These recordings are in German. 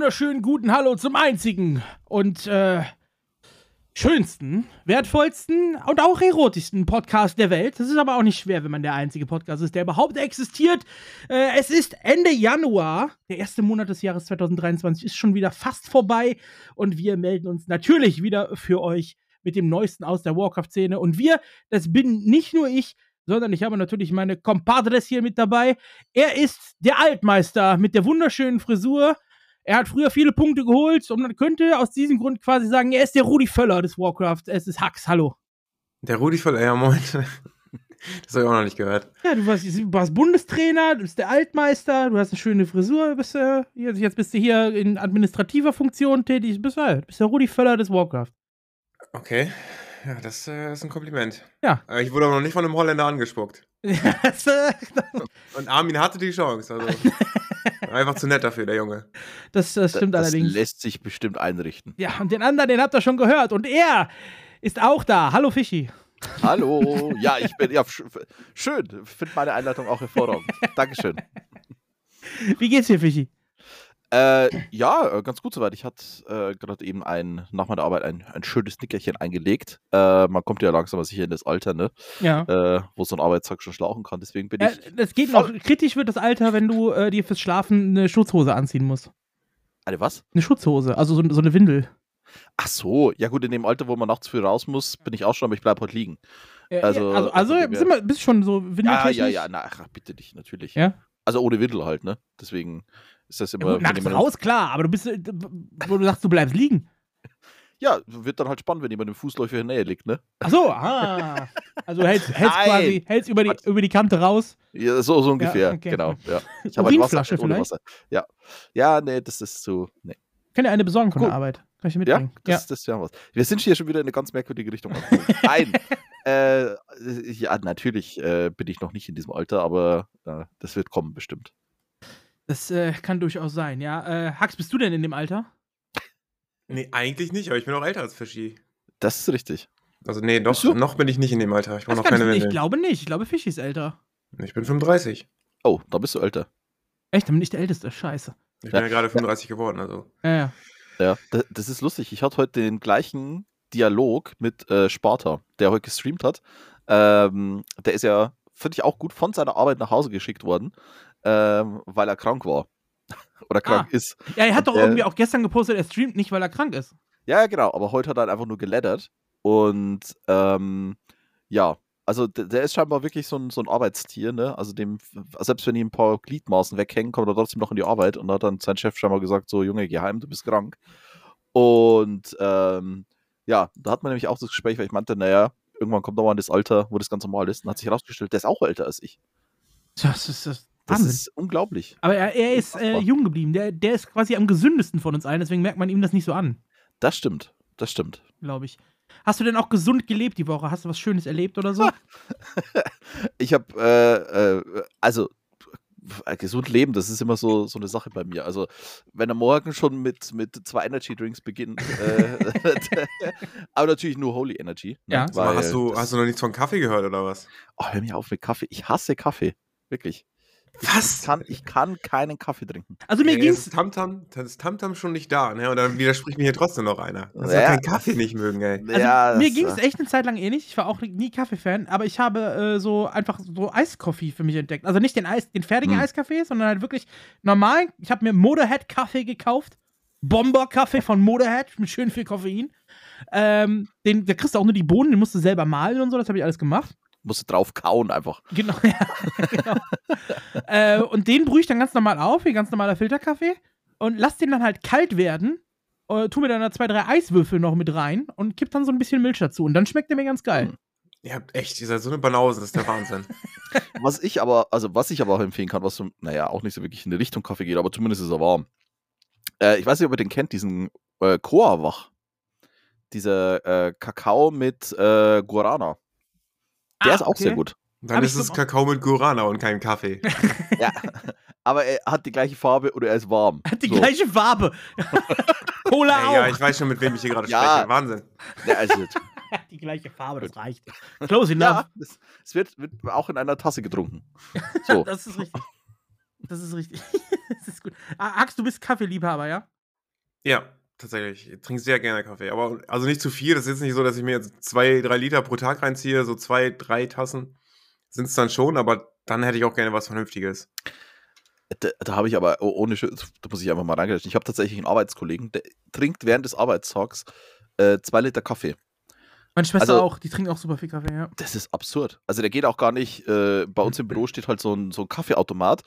wunderschönen guten Hallo zum einzigen und äh, schönsten, wertvollsten und auch erotischsten Podcast der Welt. Das ist aber auch nicht schwer, wenn man der einzige Podcast ist, der überhaupt existiert. Äh, es ist Ende Januar. Der erste Monat des Jahres 2023 ist schon wieder fast vorbei und wir melden uns natürlich wieder für euch mit dem Neuesten aus der Warcraft-Szene. Und wir, das bin nicht nur ich, sondern ich habe natürlich meine Compadres hier mit dabei. Er ist der Altmeister mit der wunderschönen Frisur. Er hat früher viele Punkte geholt und man könnte aus diesem Grund quasi sagen, er ist der Rudi Völler des Warcraft. Es ist Hax, hallo. Der Rudi Völler, ja moin. Das habe ich auch noch nicht gehört. Ja, du warst, du warst, Bundestrainer, du bist der Altmeister, du hast eine schöne Frisur, bist, äh, jetzt bist du hier in administrativer Funktion tätig, bist, äh, bist der Rudi Völler des Warcraft. Okay, ja, das äh, ist ein Kompliment. Ja. Aber ich wurde aber noch nicht von einem Holländer angespuckt. äh, Und Armin hatte die Chance. Also einfach zu nett dafür, der Junge. das, das stimmt das allerdings. lässt sich bestimmt einrichten. Ja, und den anderen, den habt ihr schon gehört. Und er ist auch da. Hallo Fischi. Hallo. Ja, ich bin ja sch schön. Finde meine Einleitung auch hervorragend. Dankeschön. Wie geht's dir, Fischi? Äh, ja, äh, ganz gut soweit. Ich hatte äh, gerade eben ein, nach meiner Arbeit ein, ein schönes Nickerchen eingelegt. Äh, man kommt ja langsam aber sicher in das Alter, ne? Ja. Äh, wo so ein Arbeitstag schon schlauchen kann. Deswegen bin Äh, ich. das geht noch. Kritisch wird das Alter, wenn du dir fürs Schlafen eine Schutzhose anziehen musst. Eine was? Eine Schutzhose, also so, so eine Windel. Ach so, ja gut, in dem Alter, wo man nachts früh raus muss, bin ich auch schon, aber ich bleibe heute liegen. Äh, Also, also, also, dem sind wir, bist schon so Ja, windeltechnisch? ja, ja, na, ach, bitte dich, natürlich. Ja? Also ohne Windel halt, ne? Deswegen ist das Ja, immer. gut, nachts raus, klar, aber du bist, äh, wo du sagst, du bleibst liegen. Ja, wird dann halt spannend, wenn jemand im Fußläufer in der Nähe liegt, ne? Ach so, ah. Also hältst, hältst Nein. quasi, hältst über die, über die Kante raus. Ja, so, so ungefähr, okay. genau. Ja. Ich habe halt Wasser, Urinflasche nicht ohne? Wasser. Ja. Ja, nee, das ist so. Nee. Kann dir eine besorgen von Gut. der Arbeit. Kann ich dir Ja, mitbringen. das, das wäre was. Wir sind hier schon wieder in eine ganz merkwürdige Richtung. Nein. äh, ja, natürlich äh, bin ich noch nicht in diesem Alter, aber äh, das wird kommen bestimmt. Das äh, kann durchaus sein, ja. Äh, Hax, bist du denn in dem Alter? Nee, eigentlich nicht, aber ich bin auch älter als Fischi. Das ist richtig. Also nee, doch, noch bin ich nicht in dem Alter. Ich Das noch keine ich, glaube nicht. Ich glaube, Fischi ist älter. Ich bin 35. Oh, da bist du älter. Echt, dann bin ich der Älteste. Scheiße. Ich Ja. bin ja gerade 35 geworden, also. Ja, ja. Ja, das, das ist lustig. Ich hatte heute den gleichen Dialog mit äh, Sparta, der heute gestreamt hat. Ähm, der ist ja, finde ich auch gut, von seiner Arbeit nach Hause geschickt worden, ähm, weil er krank war. Oder krank Ah. ist. Ja, er hat doch Äh, irgendwie auch gestern gepostet, er streamt nicht, weil er krank ist. Ja, genau. Aber heute hat er einfach nur geladdert. Und ähm, ja, also der, der ist scheinbar wirklich so ein, so ein Arbeitstier, ne? Also dem, selbst wenn ihm ein paar Gliedmaßen weghängen, kommt er trotzdem noch in die Arbeit. Und da hat dann sein Chef scheinbar gesagt: So, Junge, geh heim, du bist krank. Und ähm, ja, da hat man nämlich auch das Gespräch, weil ich meinte, naja, irgendwann kommt doch mal in das Alter, wo das ganz normal ist. Und hat sich herausgestellt, der ist auch älter als ich. Das ist das. Das Wahnsinn. ist unglaublich. Aber er, er ist äh, jung geblieben. Der, der ist quasi am gesündesten von uns allen, deswegen merkt man ihm das nicht so an, Das stimmt. Das stimmt. glaube ich. Hast du denn auch gesund gelebt die Woche? Hast du was Schönes erlebt oder so? Ich habe, äh, äh, also gesund leben, das ist immer so, so eine Sache bei mir. Also, wenn er morgen schon mit, mit zwei Energy Drinks beginnt, äh, aber natürlich nur Holy Energy. Ne? Ja. Sag mal, hast, du, hast du noch nichts von Kaffee gehört oder was? Oh, hör mir auf mit Kaffee. Ich hasse Kaffee. Wirklich. Was? Ich kann, ich kann keinen Kaffee trinken. Also mir Ey, ging's. ist Tamtam, das ist Tamtam schon nicht da, ne? Und dann widerspricht mir hier trotzdem noch einer. Das Ja. ja. keinen Kaffee nicht mögen, ey. Also ja, mir ging es äh, echt eine Zeit lang ähnlich. Ich war auch nie Kaffee-Fan, aber ich habe äh, so einfach so Eiskoffee für mich entdeckt. Also nicht den Eis, den fertigen Hm. Eiskaffee, sondern halt wirklich normal. Ich habe mir Motorhead Kaffee gekauft. Bomber Kaffee von Motorhead mit schön viel Koffein. Ähm, den, da kriegst du auch nur die Bohnen, den musst du selber mahlen und so, das habe ich alles gemacht. Musst du drauf kauen einfach. Genau, ja. genau. äh, und den brühe ich dann ganz normal auf, wie ganz normaler Filterkaffee. Und lass den dann halt kalt werden. Äh, tu mir dann da zwei, drei Eiswürfel noch mit rein und kipp dann so ein bisschen Milch dazu. Und dann schmeckt der mir ganz geil. Hm. Ihr habt echt, ihr seid so eine Banause, das ist der Wahnsinn. Was ich aber, also was ich aber auch empfehlen kann, was so, naja, auch nicht so wirklich in die Richtung Kaffee geht, aber zumindest ist er warm. Äh, ich weiß nicht, ob ihr den kennt, diesen äh, Koa-Wach. Dieser äh, Kakao mit äh, Guarana. Der Ah, ist auch okay. sehr gut. Dann Hab ist es so- Kakao mit Guarana und kein Kaffee. Ja. Aber er hat die gleiche Farbe oder er ist warm. Hat die So. gleiche Farbe. Cola Ey, auch. ja, ich weiß schon, mit wem ich hier gerade Ja. spreche. Wahnsinn. Ja, also, die gleiche Farbe, das reicht. Close enough. ja es, es wird, wird auch in einer Tasse getrunken. So. Das ist richtig. Das ist richtig. das ist gut. Ah, Ax, du bist Kaffeeliebhaber, ja? Ja, tatsächlich. Ich trinke sehr gerne Kaffee. Aber also nicht zu viel. Das ist jetzt nicht so, dass ich mir jetzt zwei, drei Liter pro Tag reinziehe. So zwei, drei Tassen sind es dann schon. Aber dann hätte ich auch gerne was Vernünftiges. Da, da habe ich aber oh, ohne da muss ich einfach mal reingreifen. Ich habe tatsächlich einen Arbeitskollegen, der trinkt während des Arbeitstags äh, zwei Liter Kaffee. Meine Schwester Also- auch, die trinkt auch super viel Kaffee, ja. Das ist absurd. Also der geht auch gar nicht, äh, bei uns im Büro steht halt so ein, so ein Kaffeeautomat,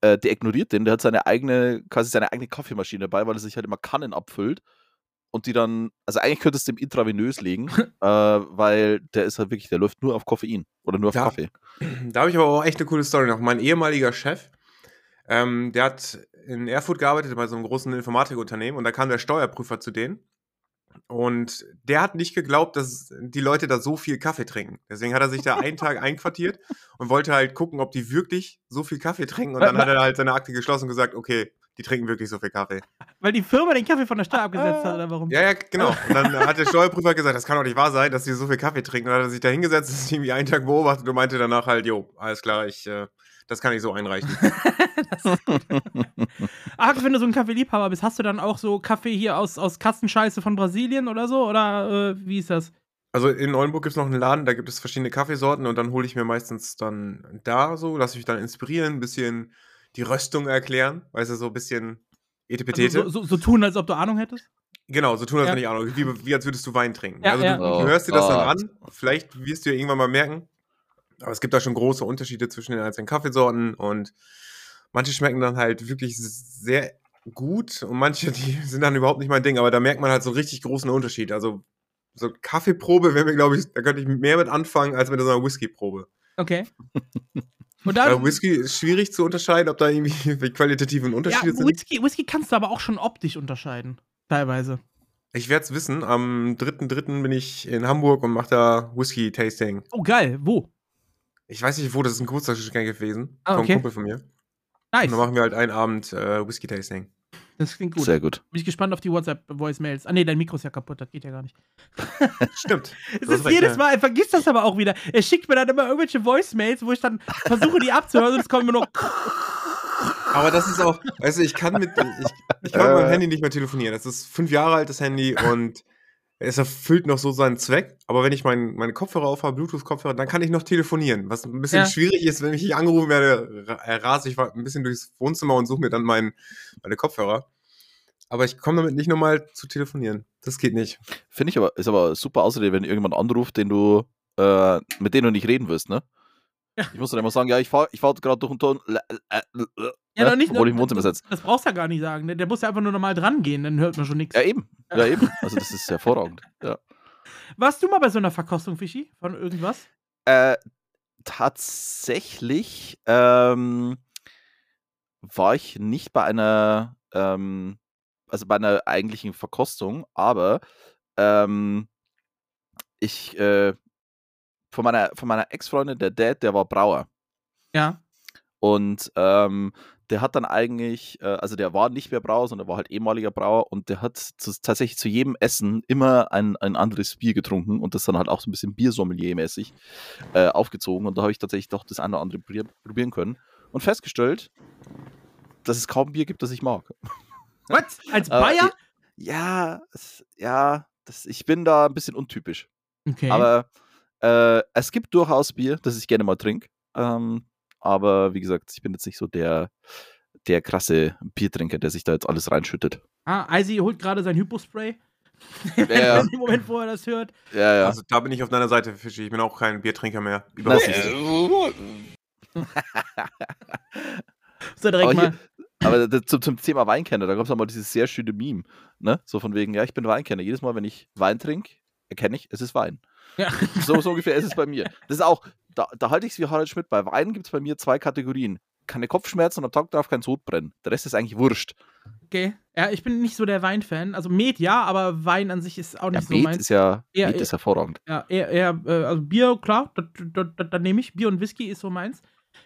äh, der ignoriert den, der hat seine eigene, quasi seine eigene Kaffeemaschine dabei, weil er sich halt immer Kannen abfüllt und die dann, also eigentlich könntest du dem intravenös legen, äh, weil der ist halt wirklich, der läuft nur auf Koffein oder nur auf Ja. Kaffee. Da habe ich aber auch echt eine coole Story noch. Mein ehemaliger Chef, ähm, der hat in Erfurt gearbeitet bei so einem großen Informatikunternehmen und da kam der Steuerprüfer zu denen. Und der hat nicht geglaubt, dass die Leute da so viel Kaffee trinken. Deswegen hat er sich da einen Tag einquartiert und wollte halt gucken, ob die wirklich so viel Kaffee trinken. Und dann hat er halt seine Akte geschlossen und gesagt, okay, die trinken wirklich so viel Kaffee. Weil die Firma den Kaffee von der Steuer abgesetzt hat, oder warum? Ja, ja, genau. Und dann hat der Steuerprüfer gesagt, das kann doch nicht wahr sein, dass die so viel Kaffee trinken. Und dann hat er sich da hingesetzt, das irgendwie einen Tag beobachtet und meinte danach halt, jo, alles klar, ich, äh, das kann ich so einreichen. Ax, wenn du so ein Kaffeeliebhaber bist, hast du dann auch so Kaffee hier aus, aus Kassenscheiße von Brasilien oder so? Oder äh, wie ist das? Also in Neuenburg gibt es noch einen Laden, da gibt es verschiedene Kaffeesorten und dann hole ich mir meistens dann da so, lasse mich dann inspirieren, ein bisschen die Röstung erklären, weißt du, so ein bisschen Etepetete. Also so, so, so tun, als ob du Ahnung hättest? Genau, so tun, als Ja. wenn ich Ahnung, wie, wie als würdest du Wein trinken. Ja, also ja. du, Oh du hörst dir das dann an, vielleicht wirst du ja irgendwann mal merken, aber es gibt da schon große Unterschiede zwischen den einzelnen Kaffeesorten und manche schmecken dann halt wirklich sehr gut und manche, die sind dann überhaupt nicht mein Ding, aber da merkt man halt so einen richtig großen Unterschied. Also so Kaffeeprobe wäre mir, glaube ich, da könnte ich mehr mit anfangen als mit so einer Whiskyprobe. Okay. Und Weil dann. Whisky ist schwierig zu unterscheiden, ob da irgendwie qualitativen Ja, Unterschiede sind. Whisky, Whisky kannst du aber auch schon optisch unterscheiden. Teilweise. Ich werde es wissen. Am 3.3. bin ich in Hamburg und mache da Whisky-Tasting. Oh, geil. Wo? Ich weiß nicht, wo, das ist ein Geburtstagsgeschenk gewesen. Ah, okay. Kumpel von mir. Nice. Und dann machen wir halt einen Abend äh, Whisky-Tasting. Das klingt gut. Sehr gut. Bin ich gespannt auf die WhatsApp-Voicemails. Ah, nee, dein Mikro ist ja kaputt. Das geht ja gar nicht. Stimmt. Es ist jedes. Mal, er vergisst das aber auch wieder. Er schickt mir dann immer irgendwelche Voicemails, wo ich dann versuche, die abzuhören und es kommt immer nur. Aber das ist auch, weißt du, ich kann mit, ich, ich kann mit meinem Handy nicht mehr telefonieren. Das ist fünf Jahre altes Handy und es erfüllt noch so seinen Zweck. Aber wenn ich mein, meine Kopfhörer aufhabe, Bluetooth-Kopfhörer, dann kann ich noch telefonieren. Was ein bisschen Ja. schwierig ist, wenn ich nicht angerufen werde, ra- rase ich ein bisschen durchs Wohnzimmer und suche mir dann mein, meine Kopfhörer. Aber ich komme damit nicht nochmal zu telefonieren. Das geht nicht. Finde ich aber, ist aber super außerdem, wenn irgendjemand anruft, den du, äh, mit dem du nicht reden wirst, ne? Ich muss dann immer sagen, ja, ich fahre ich fahr gerade durch den Ton. Ja, doch nicht. Obwohl ich im Wohnzimmer sitze. Das brauchst du ja gar nicht sagen. ne? Der muss ja einfach nur normal dran gehen, dann hört man schon nichts. Ja, eben. Ja, eben. Also, das ist hervorragend. Ja. Warst du mal bei so einer Verkostung, Fischi? Von irgendwas? Äh, tatsächlich ähm, war ich nicht bei einer, ähm, also bei einer eigentlichen Verkostung, aber ähm, ich äh, von meiner, von meiner Ex-Freundin, der Dad, der war Brauer. Ja. Und ähm, der hat dann eigentlich, äh, also der war nicht mehr Brauer, sondern war halt ehemaliger Brauer und der hat zu, tatsächlich zu jedem Essen immer ein, ein anderes Bier getrunken und das dann halt auch so ein bisschen Biersommelier-mäßig äh, aufgezogen. Und da habe ich tatsächlich doch das eine oder andere probier- probieren können und festgestellt, dass es kaum Bier gibt, das ich mag. Was? Als Aber Bayer? Ja, ja, das, ich bin da ein bisschen untypisch. Okay. Aber äh, es gibt durchaus Bier, das ich gerne mal trinke. Ähm, aber wie gesagt, ich bin jetzt nicht so der, der krasse Biertrinker, der sich da jetzt alles reinschüttet. ah, Eisi holt gerade sein Hypospray. Ja. Im Moment, wo er das hört. Ja, ja. Also da bin ich auf deiner Seite, Fischi. Ich bin auch kein Biertrinker mehr. Überhaupt Das nicht. So direkt aber, mal. hier, aber d- zum, zum Thema Weinkenner, da gab es mal dieses sehr schöne Meme. Ne? So von wegen, ja, ich bin Weinkenner. Jedes Mal, wenn ich Wein trinke, erkenne ich, es ist Wein. Ja. So, so ungefähr ist es bei mir. Das ist auch, da, da halte ich es wie Harald Schmidt. Bei Wein gibt es bei mir zwei Kategorien. Keine Kopfschmerzen und am Tag darf kein Sod brennen. Der Rest ist eigentlich wurscht. Okay. Ja, ich bin nicht so der Weinfan. Also Met ja, aber Wein an sich ist auch Ja, nicht so Met meins. ist ja Ja, Met ja. ist hervorragend. Ja, eher, eher äh, also Bier, klar, da, da, da, da nehme ich. Bier und Whisky ist so meins.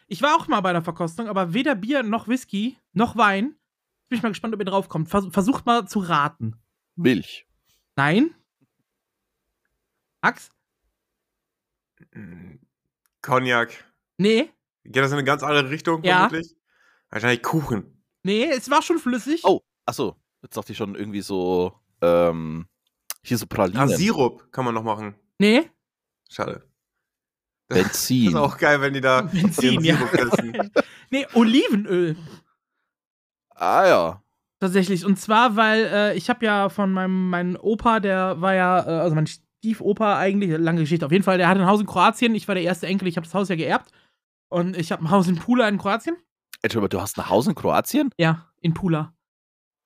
Ich war auch mal bei einer Verkostung, aber weder Bier noch Whisky noch Wein. Bin ich mal gespannt, ob ihr draufkommt. Vers versucht mal zu raten. Milch. Nein? Max? Mm, Cognac. Nee? Geht das in eine ganz andere Richtung, Ja. vermutlich? Wahrscheinlich Kuchen. Nee, es war schon flüssig. Oh, achso. Jetzt dachte ich schon irgendwie so, ähm, hier so Pralinen. Ah, Sirup kann man noch machen. Nee, Schade. Das Benzin. ist auch geil, wenn die da Benzin, ja. Sirup essen. nee, Olivenöl. ah ja. Tatsächlich. Und zwar, weil äh, ich habe ja von meinem meinem Opa, der war ja, äh, also mein Stiefopa eigentlich, lange Geschichte auf jeden Fall, der hatte ein Haus in Kroatien. Ich war der erste Enkel, ich habe das Haus ja geerbt. Und ich habe ein Haus in Pula in Kroatien. Entschuldigung, du hast ein Haus in Kroatien? Ja, in Pula.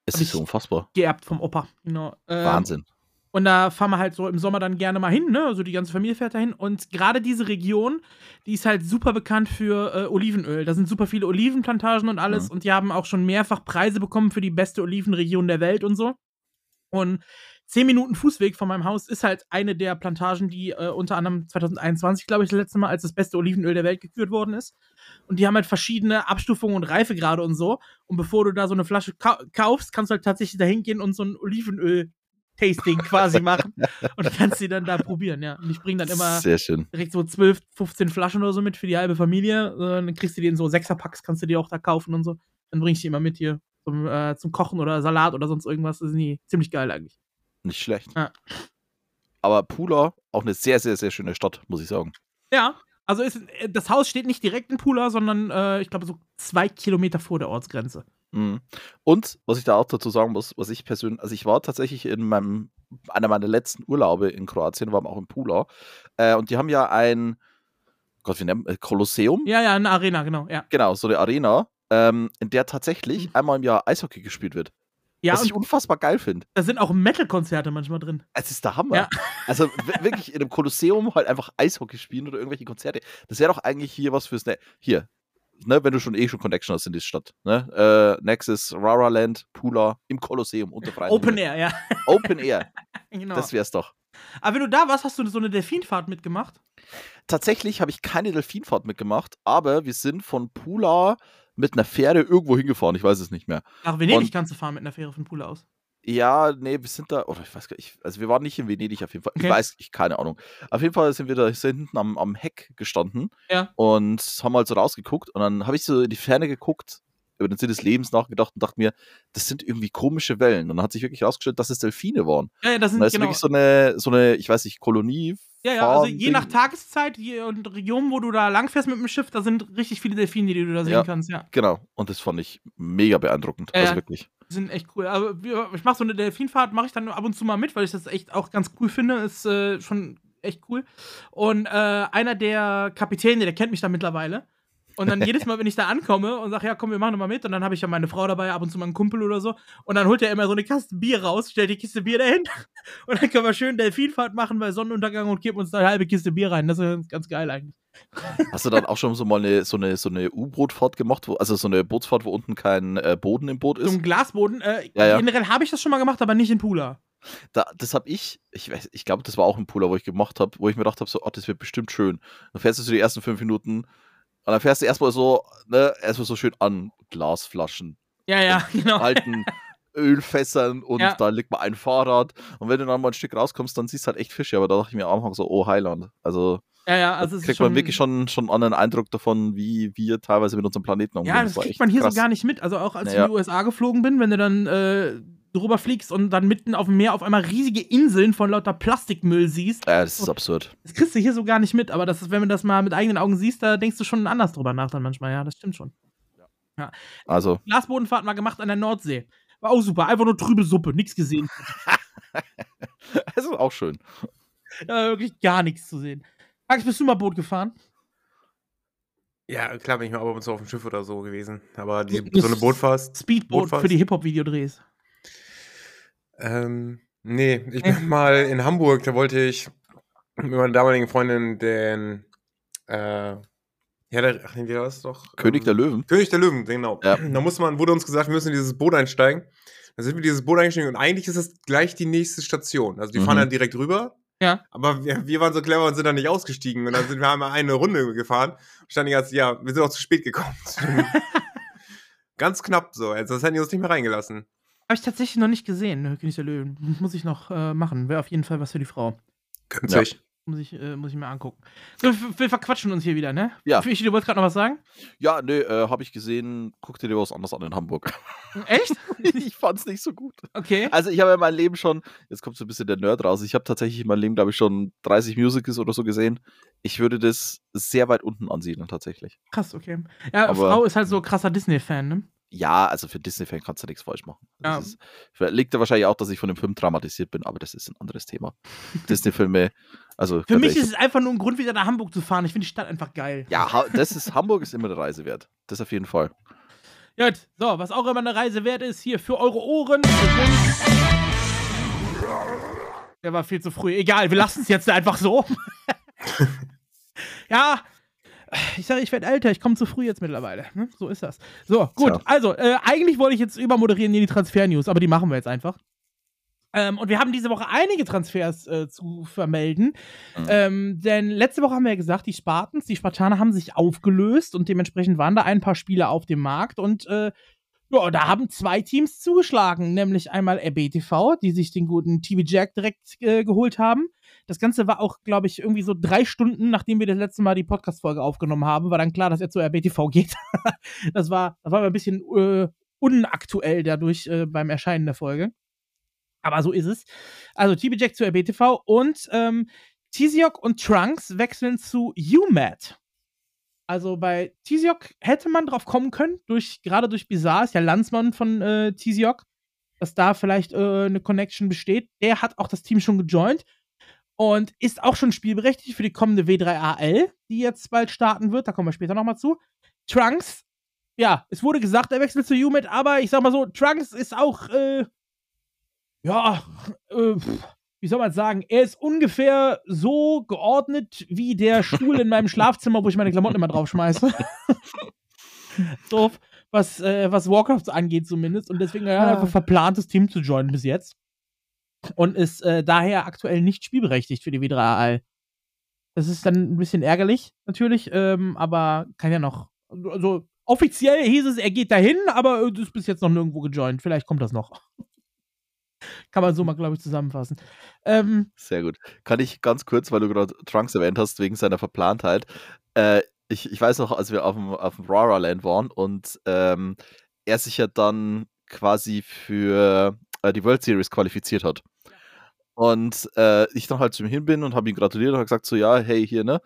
Es ist so unfassbar. Geerbt vom Opa. Genau. Ähm, Wahnsinn. Und da fahren wir halt so im Sommer dann gerne mal hin, ne? Also die ganze Familie fährt dahin. Und gerade diese Region, die ist halt super bekannt für äh, Olivenöl. Da sind super viele Olivenplantagen und alles. Mhm. Und die haben auch schon mehrfach Preise bekommen für die beste Olivenregion der Welt und so. Und zehn Minuten Fußweg von meinem Haus ist halt eine der Plantagen, die äh, unter anderem 2021, glaube ich, das letzte Mal als das beste Olivenöl der Welt gekürt worden ist. Und die haben halt verschiedene Abstufungen und Reifegrade und so. Und bevor du da so eine Flasche kau kaufst, kannst du halt tatsächlich da hingehen und so ein Olivenöl-Tasting quasi machen. Und kannst sie dann da probieren, ja. Und ich bringe dann immer Sehr schön. direkt so 12, 15 Flaschen oder so mit für die halbe Familie. Äh, Dann kriegst du die in so Sechserpacks, kannst du die auch da kaufen und so. Dann bring ich die immer mit hier zum, äh, zum Kochen oder Salat oder sonst irgendwas. Das ist nie ziemlich geil eigentlich. Nicht schlecht. Ja. Aber Pula, auch eine sehr, sehr, sehr schöne Stadt, muss ich sagen. Ja, also ist, äh, das Haus steht nicht direkt in Pula, sondern äh, ich glaube so zwei Kilometer vor der Ortsgrenze. Mhm. Und was ich da auch dazu sagen muss, was ich persönlich, also ich war tatsächlich in meinem, einer meiner letzten Urlaube in Kroatien, waren wir auch in Pula. Äh, und die haben ja ein, Gott, wie nennt man, Kolosseum? Ja, ja, eine Arena, genau, ja. Genau, so eine Arena, ähm, in der tatsächlich Mhm. einmal im Jahr Eishockey gespielt wird. Ja, was ich unfassbar geil finde. da sind auch Metal-Konzerte manchmal drin. Es ist der Hammer. Ja. Also wirklich in einem Kolosseum halt einfach Eishockey spielen oder irgendwelche Konzerte. Das wäre doch eigentlich hier was fürs ne hier. Ne, wenn du schon eh schon Connection hast in die Stadt. Ne? Äh, Nexus, Rara Land, Pula im Kolosseum unter freiem Open. Air, ja. Open Air. genau. Das wär's doch. Aber wenn du da warst, hast du so eine Delfinfahrt mitgemacht? Tatsächlich habe ich keine Delfinfahrt mitgemacht, aber wir sind von Pula mit einer Fähre irgendwo hingefahren. Ich weiß es nicht mehr. Nach Venedig Und- kannst du fahren mit einer Fähre von Pula aus. Ja, nee, wir sind da, oder ich weiß gar nicht, also wir waren nicht in Venedig auf jeden Fall. Okay. Ich weiß, ich keine Ahnung. Auf jeden Fall sind wir da hinten am, am Heck gestanden Ja. und haben halt so rausgeguckt und dann habe ich so in die Ferne geguckt, über den Sinn des Lebens nachgedacht und dachte mir, das sind irgendwie komische Wellen. Und dann hat sich wirklich rausgestellt, dass es Delfine waren. Ja, ja, das Und sind da ist genau. wirklich so eine, so eine, ich weiß nicht, Kolonie. Ja, ja, also je nach Tageszeit je, und Region, wo du da langfährst mit dem Schiff, da sind richtig viele Delfine, die du da sehen Ja. kannst, ja. Genau. Und das fand ich mega beeindruckend. Ja, also wirklich. Die sind echt cool. Aber wir- ich mache so eine Delfinfahrt, mache ich dann ab und zu mal mit, weil ich das echt auch ganz cool finde. Ist äh, schon echt cool. Und äh, einer der Kapitäne, der kennt mich da mittlerweile. Und dann jedes Mal, wenn ich da ankomme und sage, ja, komm, wir machen doch mal mit, und dann habe ich ja meine Frau dabei, ab und zu mal einen Kumpel oder so. Und dann holt er immer so eine Kiste Bier raus, stellt die Kiste Bier dahin. Und dann können wir schön Delfinfahrt machen bei Sonnenuntergang und kippen uns da eine halbe Kiste Bier rein. Das ist ganz geil eigentlich. Hast du dann auch schon so mal eine, so eine, so eine U-Boot-Fahrt gemacht, wo, also so eine Bootsfahrt, wo unten kein äh, Boden im Boot So ist? ein Glasboden. Äh, Ja, ja. Generell habe ich das schon mal gemacht, aber nicht in Pula. Da, das habe ich, ich weiß, ich glaube, das war auch ein Pooler, wo ich gemacht habe, wo ich mir gedacht habe, so, oh, das wird bestimmt schön. Dann fährst du so die ersten fünf Minuten und dann fährst du erstmal so, ne, erstmal so schön an Glasflaschen, Ja, ja, genau. alten Ölfässern und Ja. da liegt mal ein Fahrrad. Und wenn du dann mal ein Stück rauskommst, dann siehst du halt echt Fische. Aber da dachte ich mir am Anfang so, oh Heiland. Also, Ja, ja, also es ist kriegt man wirklich schon, schon einen anderen Eindruck davon, wie wir teilweise mit unserem Planeten umgehen. Ja, das war kriegt man hier krass. so gar nicht mit. Also auch als ich Ja. in die USA geflogen bin, wenn du dann äh, drüber fliegst und dann mitten auf dem Meer auf einmal riesige Inseln von lauter Plastikmüll siehst, Ja, das ist absurd. das kriegst du hier so gar nicht mit. Aber das ist, wenn du das mal mit eigenen Augen siehst, da denkst du schon anders drüber nach dann manchmal. Ja, das stimmt schon. Also, Glasbodenfahrt mal gemacht an der Nordsee. War auch super. Einfach nur trübe Suppe, nichts gesehen. es ist auch schön. Da war wirklich gar nichts zu sehen. Max, bist du mal Boot gefahren? Ja, klar bin ich mal ab und zu auf dem Schiff oder so gewesen. Aber die, Das- so eine Bootfahrt. Speedboot Bootfahrt? für die Hip-Hop-Videodrehs. Ähm, nee, ich bin mal in Hamburg, da wollte ich mit meiner damaligen Freundin den, äh, ja, der, ach nee, wie war das doch? König der Ähm, Löwen. König der Löwen, genau. Ja. Da muss man, wurde uns gesagt, wir müssen in dieses Boot einsteigen. Da sind wir in dieses Boot eingestiegen und eigentlich ist es gleich die nächste Station. Also die fahren Mhm. dann direkt rüber. Ja. Aber wir, wir waren so clever und sind dann nicht ausgestiegen. Und dann sind wir einmal eine Runde gefahren. Und standen die ganze, ja, wir sind auch zu spät gekommen. Ganz knapp so. Also das hätten die uns nicht mehr reingelassen. Habe ich tatsächlich noch nicht gesehen, ne, König der Löwen. Muss ich noch äh, machen. Wäre auf jeden Fall was für die Frau. Ganz Ja. Muss ich, äh, muss ich mir angucken. So, wir, wir verquatschen uns hier wieder, ne? Ja. Fischi, du wolltest gerade noch was sagen? Ja, nö, äh, habe ich gesehen. Guck dir was anderes an in Hamburg. Echt? ich fand's nicht so gut. Okay. Also ich habe in meinem Leben schon, jetzt kommt so ein bisschen der Nerd raus, ich habe tatsächlich in meinem Leben, glaube ich, schon 30 Musicals oder so gesehen. Ich würde das sehr weit unten ansiedeln, tatsächlich. Krass, okay. Ja, Aber- Frau ist halt so krasser Disney-Fan, ne? Ja, also für Disney-Fan kannst du nichts falsch machen. Das Ja. ist, liegt da wahrscheinlich auch, dass ich von dem Film traumatisiert bin, aber das ist ein anderes Thema. Disney-Filme, also Für mich ehrlich, ist es einfach nur ein Grund, wieder nach Hamburg zu fahren. Ich finde die Stadt einfach geil. ja, das ist Hamburg ist immer eine Reise wert. Das auf jeden Fall. Gut, so, was auch immer eine Reise wert ist, hier für eure Ohren. Der war viel zu früh. Egal, wir lassen es jetzt einfach so. ja, ich sage, ich werde älter, ich komme zu früh jetzt mittlerweile. Ne? So ist das. So, gut. Tja. Also, äh, eigentlich wollte ich jetzt übermoderieren in die Transfer-News, aber die machen wir jetzt einfach. Ähm, und wir haben diese Woche einige Transfers äh, zu vermelden. Mhm. Ähm, denn letzte Woche haben wir ja gesagt, die Spartans, die Spartaner haben sich aufgelöst und dementsprechend waren da ein paar Spieler auf dem Markt und äh, ja, da haben zwei Teams zugeschlagen, nämlich einmal RBTV, die sich den guten TV Jack direkt äh, geholt haben. Das Ganze war auch, glaube ich, irgendwie so drei Stunden, nachdem wir das letzte Mal die Podcast-Folge aufgenommen haben, war dann klar, dass er zu RBTV geht. das war, das war ein bisschen äh, unaktuell dadurch äh, beim Erscheinen der Folge. Aber so ist es. Also TB Jack zu RBTV und ähm, Tiziok und Trunks wechseln zu UMAT. Also bei Tiziok hätte man drauf kommen können, durch, gerade durch Bizarre, ist ja Landsmann von äh, Tiziok, dass da vielleicht äh, eine Connection besteht. Der hat auch das Team schon gejoint und ist auch schon spielberechtigt für die kommende W3AL, die jetzt bald starten wird. Da kommen wir später nochmal zu. Trunks, ja, es wurde gesagt, er wechselt zu UMAT, aber ich sag mal so, Trunks ist auch, äh, ja, äh, wie soll man sagen, er ist ungefähr so geordnet wie der Stuhl in meinem Schlafzimmer, wo ich meine Klamotten immer draufschmeiße. Doof, was, äh, was Warcraft angeht zumindest. Und deswegen hat er Ah. einfach verplant, das Team zu joinen bis jetzt. Und ist äh, daher aktuell nicht spielberechtigt für die W3AL. Das ist dann ein bisschen ärgerlich, natürlich, ähm, aber kann ja noch. Also offiziell hieß es, er geht dahin, aber ist bis jetzt noch nirgendwo gejoint. Vielleicht kommt das noch. Kann man so mal, glaube ich, zusammenfassen. Ähm, Sehr gut. Kann ich ganz kurz, weil du gerade Trunks erwähnt hast, wegen seiner Verplantheit. Äh, ich, ich weiß noch, als wir auf dem, auf dem Rara Land waren und ähm, er sich ja dann quasi für äh, die World Series qualifiziert hat. Und äh, ich dann halt zu ihm hin bin und habe ihn gratuliert und habe gesagt: So, ja, hey, hier, ne?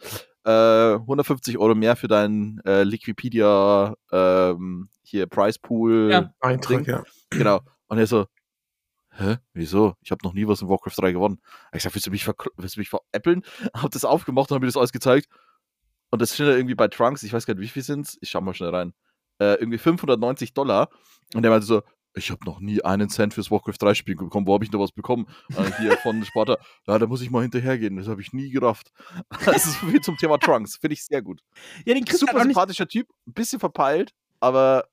Äh, 150 Euro mehr für deinen äh, Liquipedia ähm, hier Price Pool Ja. Eintrag, ja. Genau. Und er so, hä, wieso? Ich habe noch nie was in Warcraft 3 gewonnen. Ich gesagt, willst du mich, verkl- willst du mich veräppeln? Hab das aufgemacht und hab mir das alles gezeigt. Und das steht da irgendwie bei Trunks, ich weiß gar nicht, wie viel sind's. Ich schau mal schnell rein. Äh, irgendwie 590 Dollar. Und der meinte so, ich habe noch nie einen Cent fürs Warcraft 3 Spiel bekommen. Wo habe ich noch was bekommen? Äh, hier von Sparta. Ja, da muss ich mal hinterhergehen. Das habe ich nie gerafft. Das ist viel zum Thema Trunks. Finde ich sehr gut. ja, den Super halt nicht. sympathischer Typ. Ein bisschen verpeilt, aber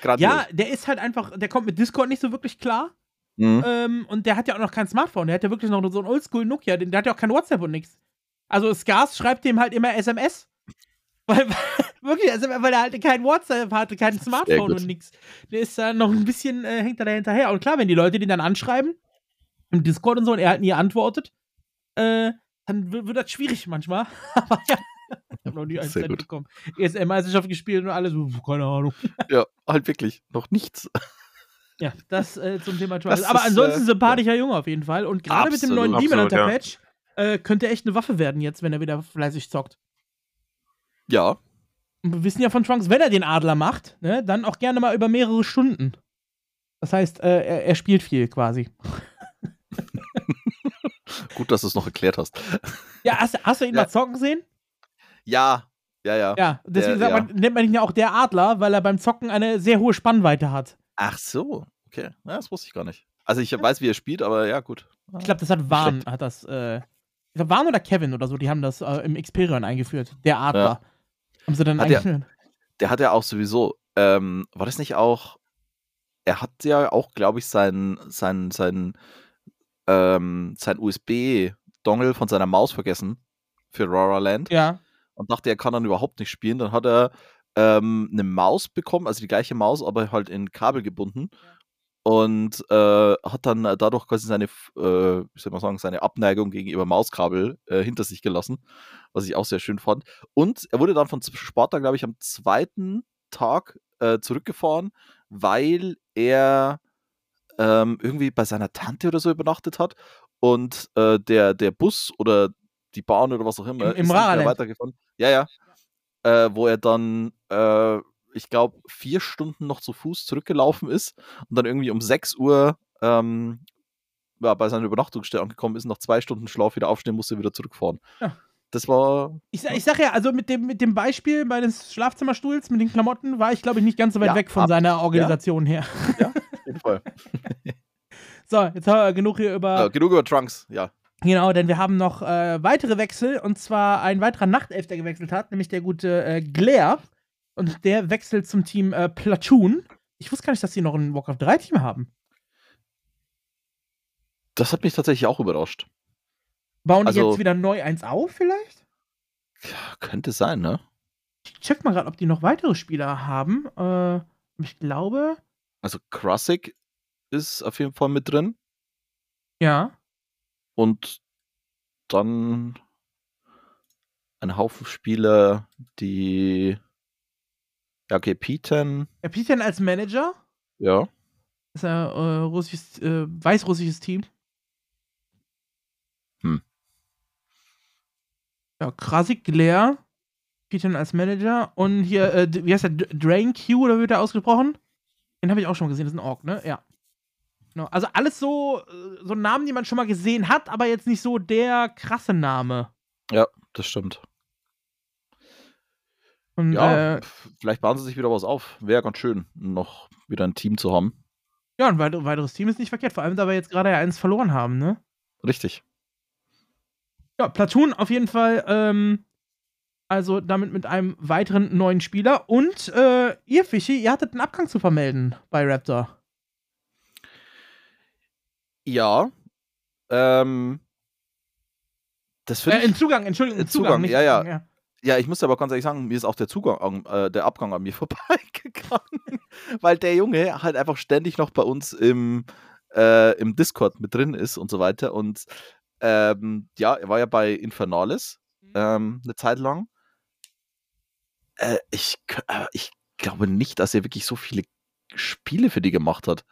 grandios. Ja, der ist halt einfach, der kommt mit Discord nicht so wirklich klar. Mhm. Ähm, und der hat ja auch noch kein Smartphone. Der hat ja wirklich noch so ein Oldschool Nokia. Der hat ja auch kein WhatsApp und nix. Also Skars schreibt dem halt immer SMS. Weil, wirklich, also, weil er halt kein WhatsApp hatte, kein Smartphone und nix. Der ist da noch ein bisschen, äh, hängt er da hinterher. Und klar, wenn die Leute den dann anschreiben, im Discord und so, und er halt nie antwortet, äh, dann wird, das schwierig manchmal. Aber ja, ich habe noch nie einen Cent bekommen. ESL-Meisterschaft gespielt und alles, keine Ahnung. Ja, halt wirklich. Noch nichts. Ja, das äh, zum Thema Trials. Aber ist, ansonsten äh, sympathischer Junge auf jeden Fall. Und gerade mit dem neuen Demon Hunter Absolut, ja. Patch äh, könnte er echt eine Waffe werden jetzt, wenn er wieder fleißig zockt. Ja, wir wissen ja von Trunks, wenn er den Adler macht, ne, dann auch gerne mal über mehrere Stunden. Das heißt, äh, er, er spielt viel quasi. gut, dass du es noch erklärt hast. Ja, hast, hast du ihn Ja. mal zocken sehen? Ja, ja, ja. Ja, deswegen Der- man, nennt man ihn ja auch der Adler, weil er beim Zocken eine sehr hohe Spannweite hat. Ach so, okay. Ja, das wusste ich gar nicht. Also ich weiß, wie er spielt, aber ja, gut. Ich glaube, das hat Warn, hat das, äh, ich glaube, Warn oder Kevin oder so, die haben das äh, im Xperion eingeführt. Der Adler. Haben sie dann Hat der- eingeführt? Der hat ja auch sowieso, ähm, war das nicht auch, er hat ja auch, glaube ich, sein, sein, sein, ähm, sein USB-Dongle von seiner Maus vergessen für Rara Land Ja. und dachte, er kann dann überhaupt nicht spielen. Dann hat er ähm, eine Maus bekommen, also die gleiche Maus, aber halt in Kabel gebunden. Und äh, hat dann dadurch quasi seine, äh, wie soll man sagen, seine Abneigung gegenüber Mauskabel äh, hinter sich gelassen, was ich auch sehr schön fand. Und er wurde dann von Sparta, glaube ich, am zweiten Tag äh, zurückgefahren, weil er ähm, irgendwie bei seiner Tante oder so übernachtet hat und äh, der, der Bus oder die Bahn oder was auch immer Im, im ist weitergefahren. Ja, ja. Äh, wo er dann, äh, ich glaube, vier Stunden noch zu Fuß zurückgelaufen ist und dann irgendwie um 6 Uhr ähm, ja, bei seiner Übernachtungsstelle angekommen ist, nach zwei Stunden Schlaf wieder aufstehen musste, wieder zurückfahren. Ja. Das war. Ich, ich sag ja, also mit dem, mit dem Beispiel meines Schlafzimmerstuhls, mit den Klamotten, war ich, glaube ich, nicht ganz so weit Ja, weg von ab- seiner Organisation her. Ja, auf jeden Fall. So, jetzt haben wir genug hier über. Ja, genug über Trunks, ja. Genau, denn wir haben noch äh, weitere Wechsel und zwar ein weiterer Nachtelf, der gewechselt hat, nämlich der gute äh, Glaire. Und der wechselt zum Team äh, Platoon. Ich wusste gar nicht, dass sie noch ein Warcraft 3-Team haben. Das hat mich tatsächlich auch überrascht. Bauen die Also- jetzt wieder neu eins auf, vielleicht? Ja, könnte sein, ne? Ich check mal gerade, ob die noch weitere Spieler haben. Äh, ich glaube, Also Krasik ist auf jeden Fall mit drin. ja. Und dann ein Haufen Spieler, die. Ja, okay, P10, Der Pitan als Manager. ja. ist ja äh, russisches, äh, weißrussisches Team. Hm. Ja, Krasik, Glaire, Pitan als Manager und hier, äh, wie heißt der, Drain Q oder wird der ausgesprochen? Den habe ich auch schon mal gesehen, das ist ein Ork, ne? Ja. Genau. Also alles so, äh, so Namen, die man schon mal gesehen hat, aber jetzt nicht so der krasse Name. Das stimmt. Und, Ja, äh, vielleicht bauen sie sich wieder was auf. Wäre ganz schön, noch wieder ein Team zu haben. ja, ein weiter- weiteres Team ist nicht verkehrt, vor allem da wir jetzt gerade ja eins verloren haben, ne? Richtig. Ja, Platoon auf jeden Fall. Ähm, also damit mit einem weiteren neuen Spieler. Und äh, ihr, Fischi, ihr hattet einen Abgang zu vermelden bei Raptor. Ja. Ähm. Das finde Äh, ich. in Zugang, Entschuldigung, in Zugang. Zugang, ja, ja. Abgang, Ja, ich muss aber ganz ehrlich sagen, mir ist auch der Zugang, an- äh, der Abgang an mir vorbeigegangen, weil der Junge halt einfach ständig noch bei uns im, äh, im Discord mit drin ist und so weiter. Und ähm, ja, er war ja bei Infernales ähm, eine Zeit lang. Äh, ich, äh, ich glaube nicht, dass er wirklich so viele Spiele für die gemacht hat.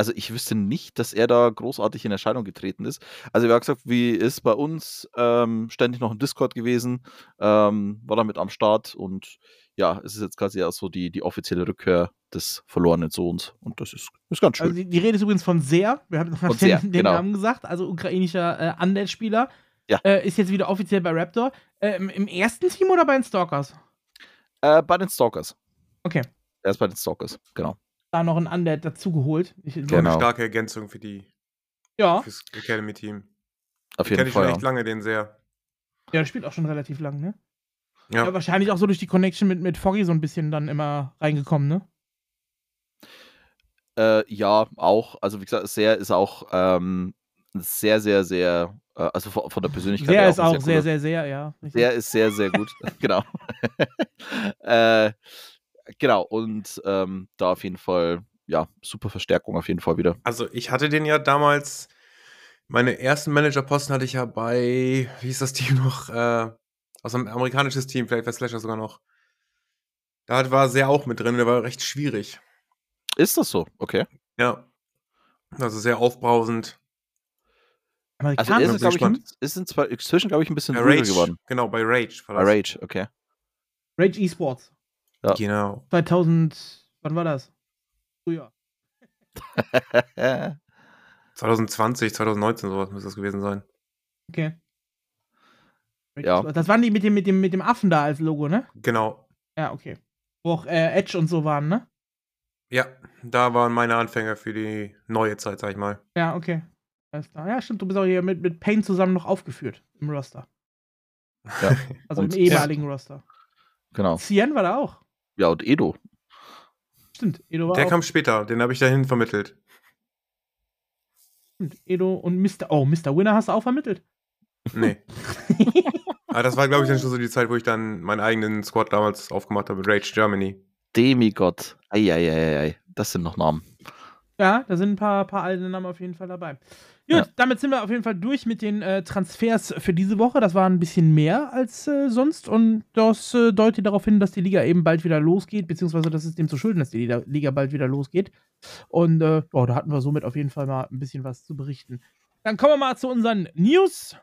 Also ich wüsste nicht, dass er da großartig in Erscheinung getreten ist. Also wie gesagt, wie ist bei uns ähm, ständig noch im Discord gewesen, ähm, war damit am Start und ja, es ist jetzt quasi auch so die, die offizielle Rückkehr des verlorenen Sohns und das ist, ist ganz schön. Also die, die Rede ist übrigens von Ser. Wir haben den, Ser, den genau. Namen gesagt. Also ukrainischer äh, Undead-Spieler. Ja. Äh, ist jetzt wieder offiziell bei Raptor. Äh, im, Im ersten Team oder bei den Stalkers? äh, bei den Stalkers. Okay. Er ist bei den Stalkers, genau. Da noch ein Undead dazugeholt. Ich- So Genau. eine starke Ergänzung für die Ja. fürs Academy-Team. Auf Kenne jeden ich schon Fall. echt lange, den sehr. Ja, der spielt auch schon relativ lang, ne? Ja. Ja, wahrscheinlich auch so durch die Connection mit, mit Foggy so ein bisschen dann immer reingekommen, ne? Äh, ja, auch. Also wie gesagt, sehr ist auch ähm, sehr, sehr, sehr, äh, also von, von der Persönlichkeit Sehr her ist auch sehr, sehr, sehr, sehr, ja. Richtig. Der ist sehr, sehr gut. genau. äh, genau. Und ähm, da auf jeden Fall, ja, super Verstärkung auf jeden Fall wieder. Also ich hatte den ja damals, meine ersten Managerposten hatte ich ja bei, wie hieß das Team noch? Äh, aus einem amerikanisches Team, vielleicht bei Slasher sogar noch. Da war sehr auch mit drin, der war recht schwierig. Ist das so? Okay. Ja. Also sehr aufbrausend. Also ist es, glaube ich, ist inzwi- inzwischen, glaube ich, ein bisschen ruhiger Rage. geworden. Genau, bei Rage Bei. Rage, okay. Rage Esports. Ja. Genau. 2000, wann war das? Früher. 2020, 2019, sowas müsste das gewesen sein. Okay. Ja. Das waren die mit dem, mit, dem, mit dem Affen da als Logo, ne? Genau. Ja, okay. Wo auch äh, Edge und so waren, ne? Ja, da waren meine Anfänge für die neue Zeit, sag ich mal. Ja, okay. Alles klar. Ja, stimmt, du bist auch hier mit, mit Payne zusammen noch aufgeführt im Roster. Ja. Also Und- im ehemaligen Roster. Genau. Cien war da auch. Ja, und Edo. Stimmt, Edo war Der auch. kam später, den habe ich dahin vermittelt. Stimmt, Edo und Mr. Oh, Mr. Winner hast du auch vermittelt. Nee. Aber das war, glaube ich, dann schon so die Zeit, wo ich dann meinen eigenen Squad damals aufgemacht habe mit Rage Germany. Demigod. Eieieiei. Das sind noch Namen. Ja, da sind ein paar, paar alte Namen auf jeden Fall dabei. Gut, ja. damit sind wir auf jeden Fall durch mit den äh, Transfers für diese Woche. Das war ein bisschen mehr als äh, sonst und das äh, deutet darauf hin, dass die Liga eben bald wieder losgeht, beziehungsweise das ist dem zu schulden, dass die Liga bald wieder losgeht. Und oh, da hatten wir somit auf jeden Fall mal ein bisschen was zu berichten. Dann kommen wir mal zu unseren News.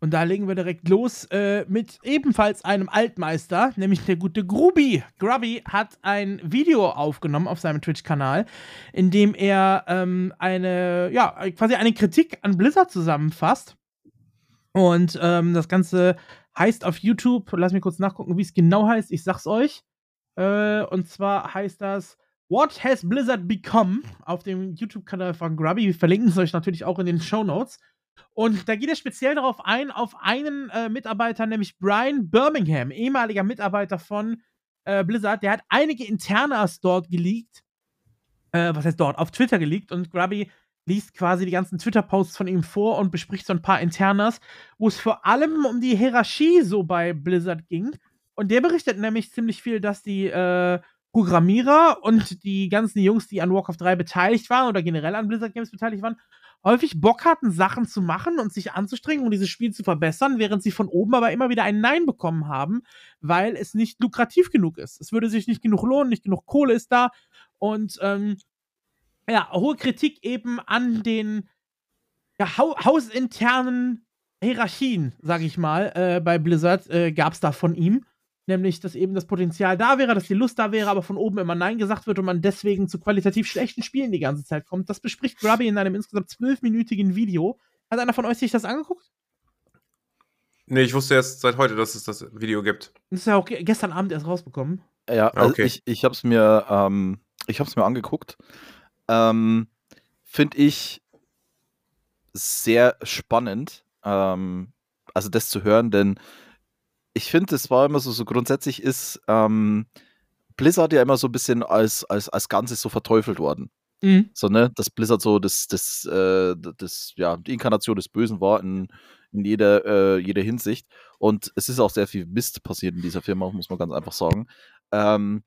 Und da legen wir direkt los äh, mit ebenfalls einem Altmeister, nämlich der gute Grubi. Grubby hat ein Video aufgenommen auf seinem Twitch-Kanal, in dem er ähm, eine, ja, quasi eine Kritik an Blizzard zusammenfasst. Und ähm, das Ganze heißt auf YouTube, lass mich kurz nachgucken, wie es genau heißt, ich sag's euch. Äh, und zwar heißt das What has Blizzard become? auf dem YouTube-Kanal von Grubby. Wir verlinken es euch natürlich auch in den Show Notes. Und da geht er speziell darauf ein, auf einen äh, Mitarbeiter, nämlich Brian Birmingham, ehemaliger Mitarbeiter von äh, Blizzard. Der hat einige Internas dort geleakt. Äh, was heißt dort? Auf Twitter geleakt. Und Grubby liest quasi die ganzen Twitter-Posts von ihm vor und bespricht so ein paar Internas, wo es vor allem um die Hierarchie so bei Blizzard ging. Und der berichtet nämlich ziemlich viel, dass die äh, Programmierer und die ganzen Jungs, die an Warcraft 3 beteiligt waren oder generell an Blizzard Games beteiligt waren, häufig Bock hatten, Sachen zu machen und sich anzustrengen, um dieses Spiel zu verbessern, während sie von oben aber immer wieder ein Nein bekommen haben, weil es nicht lukrativ genug ist. Es würde sich nicht genug lohnen, nicht genug Kohle ist da. Und ähm, ja, hohe Kritik eben an den ja, hausinternen Hierarchien, sag ich mal, äh, bei Blizzard äh, gab es da von ihm nämlich dass eben das Potenzial da wäre, dass die Lust da wäre, aber von oben immer Nein gesagt wird und man deswegen zu qualitativ schlechten Spielen die ganze Zeit kommt. Das bespricht Grubby in einem insgesamt zwölfminütigen Video. Hat einer von euch sich das angeguckt? Nee, ich wusste erst seit heute, dass es das Video gibt. Das ist ja auch gestern Abend erst rausbekommen. Ja, also okay. ich, ich habe es mir, ähm, mir angeguckt. Ähm, Finde ich sehr spannend, ähm, also das zu hören, denn ich finde, es war immer so, so grundsätzlich ist ähm, Blizzard ja immer so ein bisschen als, als, als Ganzes so verteufelt worden. Mhm. So, ne, dass Blizzard so das, das, äh, das, ja, die Inkarnation des Bösen war in, in jeder, äh, jeder Hinsicht. Und es ist auch sehr viel Mist passiert in dieser Firma, muss man ganz einfach sagen. Ähm,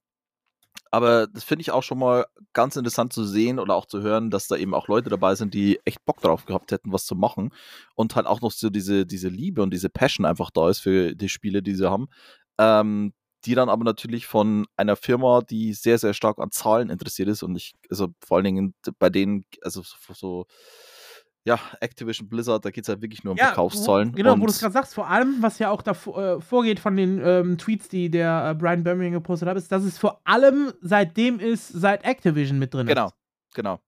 aber das finde ich auch schon mal ganz interessant zu sehen oder auch zu hören, dass da eben auch Leute dabei sind, die echt Bock drauf gehabt hätten, was zu machen. Und halt auch noch so diese, diese Liebe und diese Passion einfach da ist für die Spiele, die sie haben. Ähm, die dann aber natürlich von einer Firma, die sehr, sehr stark an Zahlen interessiert ist und ich, also vor allen Dingen bei denen, also so ja, Activision Blizzard, da geht es halt wirklich nur um ja, Verkaufszahlen. Wo, genau, wo du es gerade sagst, vor allem, was ja auch da äh, vorgeht von den ähm, Tweets, die der äh, Brian Birmingham gepostet hat, ist, dass es vor allem seitdem ist, seit Activision mit drin genau, ist. Genau,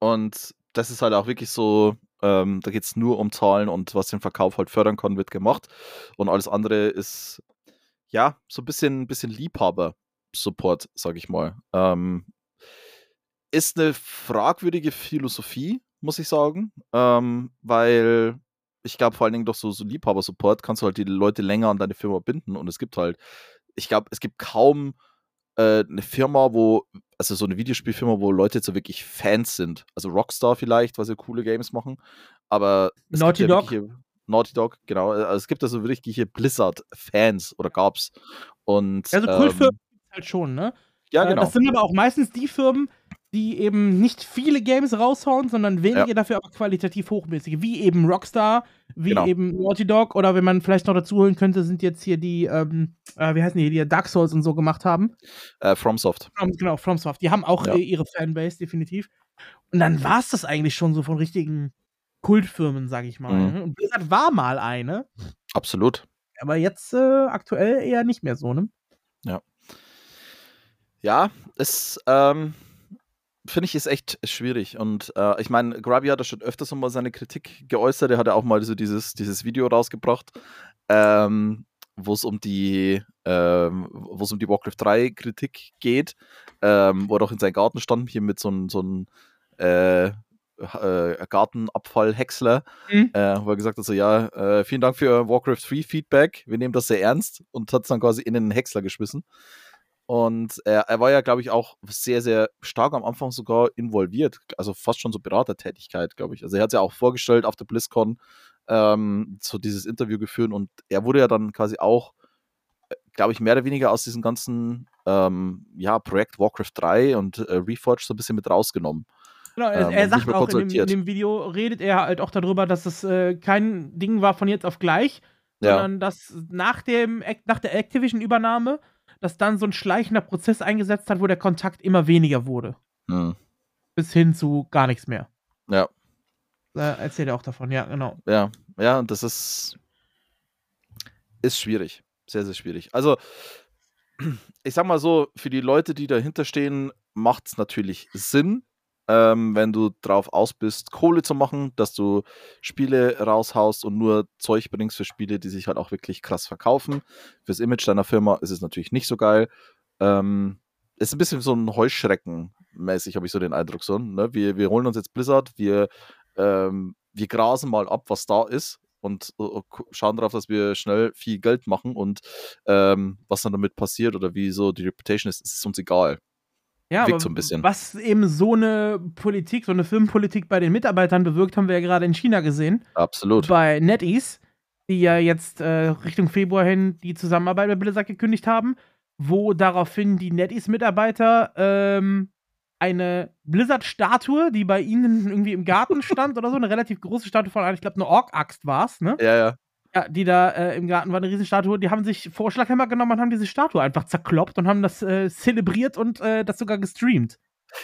genau. Und das ist halt auch wirklich so, ähm, da geht es nur um Zahlen und was den Verkauf halt fördern kann, wird gemacht. Und alles andere ist, ja, so ein bisschen, bisschen Liebhaber-Support, sag ich mal. Ähm, ist eine fragwürdige Philosophie, muss ich sagen. Ähm, weil ich glaube, vor allen Dingen durch so, so Liebhaber-Support kannst du halt die Leute länger an deine Firma binden. Und es gibt halt, ich glaube, es gibt kaum äh, eine Firma, wo, also so eine Videospielfirma, wo Leute so wirklich Fans sind. Also Rockstar vielleicht, weil sie coole Games machen. Aber Naughty Dog. Ja Naughty Dog, genau. Also es gibt also wirkliche Blizzard-Fans oder gab's. Und, also Kultfirmen ähm, halt schon, ne? Ja, äh, genau. Das sind aber auch meistens die Firmen, die eben nicht viele Games raushauen, sondern wenige ja. dafür aber qualitativ hochmäßige, wie eben Rockstar, wie genau. eben Naughty Dog oder wenn man vielleicht noch dazu holen könnte, sind jetzt hier die, ähm, äh, wie heißen die, die Dark Souls und so gemacht haben. Äh, FromSoft. From, genau, FromSoft. Die haben auch ja. äh, ihre Fanbase, definitiv. Und dann war es das eigentlich schon so von richtigen Kultfirmen, sag ich mal. Mhm. Ne? Und Blizzard war mal eine. Absolut. Aber jetzt äh, aktuell eher nicht mehr so, ne? Ja. Ja, es, ähm, finde ich, ist echt schwierig. Und äh, ich meine, Grubby hat da schon öfters mal seine Kritik geäußert. Er hat ja auch mal so dieses, dieses Video rausgebracht, ähm, wo es um die, ähm, wo es um die Warcraft 3 Kritik geht, ähm, wo er auch in seinem Garten stand, hier mit so einem so äh, äh, Gartenabfall-Häcksler, mhm. äh, wo er gesagt hat: so, ja, äh, vielen Dank für Warcraft 3 Feedback, wir nehmen das sehr ernst und hat es dann quasi in den Häcksler geschmissen. Und er, er war ja, glaube ich, auch sehr, sehr stark am Anfang sogar involviert. Also fast schon so Beratertätigkeit, glaube ich. Also er hat es ja auch vorgestellt auf der BlizzCon, ähm, so dieses Interview geführt und er wurde ja dann quasi auch äh, glaube ich, mehr oder weniger aus diesem ganzen ähm, ja, Projekt Warcraft 3 und äh, Reforged so ein bisschen mit rausgenommen. Genau, er, Ähm, er sagt auch in dem, in dem Video, redet er halt auch darüber, dass es äh, kein Ding war von jetzt auf gleich, Ja, sondern dass nach, dem, Ac- nach der Activision-Übernahme, dass dann so ein schleichender Prozess eingesetzt hat, wo der Kontakt immer weniger wurde. hm, Bis hin zu gar nichts mehr. ja, Äh, erzählt er auch davon, ja, genau. ja, ja, und das ist, ist schwierig. Sehr, sehr schwierig. Also, ich sag mal so, für die Leute, die dahinter stehen, macht es natürlich Sinn, ähm, wenn du drauf aus bist, Kohle zu machen, dass du Spiele raushaust und nur Zeug bringst für Spiele, die sich halt auch wirklich krass verkaufen. Fürs Image deiner Firma ist es natürlich nicht so geil. Ähm, ist ein bisschen so ein Heuschrecken-mäßig, habe ich so den Eindruck. So, ne? wir, wir holen uns jetzt Blizzard, wir, ähm, wir grasen mal ab, was da ist und gu- schauen darauf, dass wir schnell viel Geld machen und ähm, was dann damit passiert oder wie so die Reputation ist, ist uns egal. Ja, Wirkt so ein bisschen. was eben so eine Politik, so eine Firmenpolitik bei den Mitarbeitern bewirkt, haben wir ja gerade in China gesehen. Absolut. Bei NetEase, die ja jetzt äh, Richtung Februar hin die Zusammenarbeit mit Blizzard gekündigt haben, wo daraufhin die NetEase-Mitarbeiter ähm, eine Blizzard-Statue, die bei ihnen irgendwie im Garten stand oder so, eine relativ große Statue von, einer, ich glaube, eine Ork-Axt war es, ne? Ja, ja. Ja, die da äh, im Garten war, eine Riesenstatue, die haben sich Vorschlaghammer genommen und haben diese Statue einfach zerkloppt und haben das äh, zelebriert und äh, das sogar gestreamt.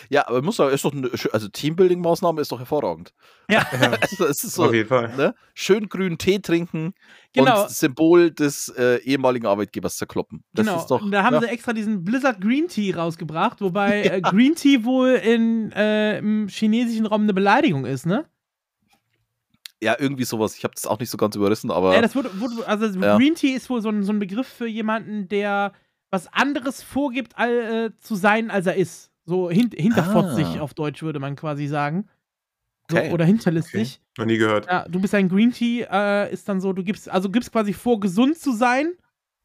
Ja, aber muss doch, ist doch eine, also Teambuilding-Maßnahme ist doch hervorragend. Ja, Ja, Also, es ist so, auf jeden Fall. ne? Schön grünen Tee trinken genau. und das Symbol des äh, ehemaligen Arbeitgebers zerkloppen. Das genau. ist doch. und da haben ja, sie extra diesen Blizzard Green Tea rausgebracht, wobei äh, Green Tea wohl in, äh, im chinesischen Raum eine Beleidigung ist, ne? Ja, irgendwie sowas. Ich habe das auch nicht so ganz überrissen, aber Ja, das wurde, wurde also Ja. Green Tea ist wohl so ein, so ein Begriff für jemanden, der was anderes vorgibt all, äh, zu sein, als er ist. So hin, hinterfotzig Ah. auf Deutsch würde man quasi sagen. So, Okay. Oder hinterlistig. Noch nie gehört. Ja, du bist ein Green Tea, äh, ist dann so, du gibst, also gibst quasi vor, gesund zu sein.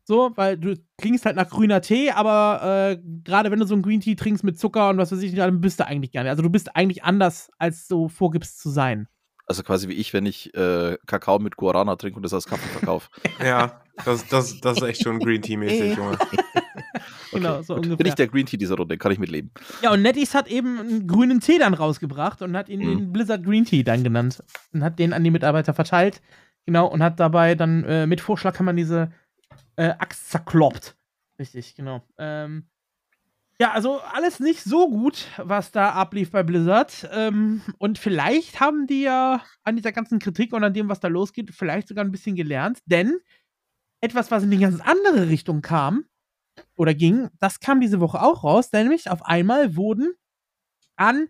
So, weil du klingst halt nach grüner Tee, aber äh, gerade wenn du so einen Green Tea trinkst mit Zucker und was weiß ich, dann bist du eigentlich gar nicht. Also du bist eigentlich anders, als du vorgibst zu sein. Also quasi wie ich, wenn ich äh, Kakao mit Guarana trinke und das als Kaffee verkaufe. Ja, das, das, das ist echt schon Green Tea-mäßig, Junge. Genau, so ungefähr. Bin ich der Green Tea dieser Runde, kann ich mitleben. Ja, und NetEase hat eben einen grünen Tee dann rausgebracht und hat ihn Mhm. den Blizzard Green Tea dann genannt. Und hat den an die Mitarbeiter verteilt. Genau, und hat dabei dann äh, mit Vorschlag kann man diese äh, Axt zerkloppt. Richtig, genau. Ähm, ja, also alles nicht so gut, was da ablief bei Blizzard. Ähm, und vielleicht haben die ja an dieser ganzen Kritik und an dem, was da losgeht, vielleicht sogar ein bisschen gelernt. Denn etwas, was in die ganz andere Richtung kam oder ging, das kam diese Woche auch raus. Nämlich auf einmal wurden an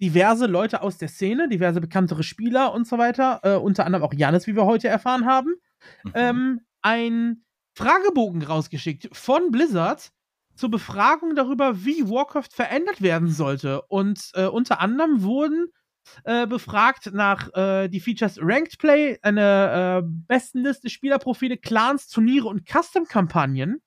diverse Leute aus der Szene, diverse bekanntere Spieler und so weiter, äh, unter anderem auch Janis, wie wir heute erfahren haben, Mhm. ähm, ein Fragebogen rausgeschickt von Blizzard zur Befragung darüber, wie Warcraft verändert werden sollte. Und äh, unter anderem wurden äh, befragt nach äh, die Features Ranked Play, eine äh, Bestenliste, Spielerprofile, Clans, Turniere und Custom-Kampagnen.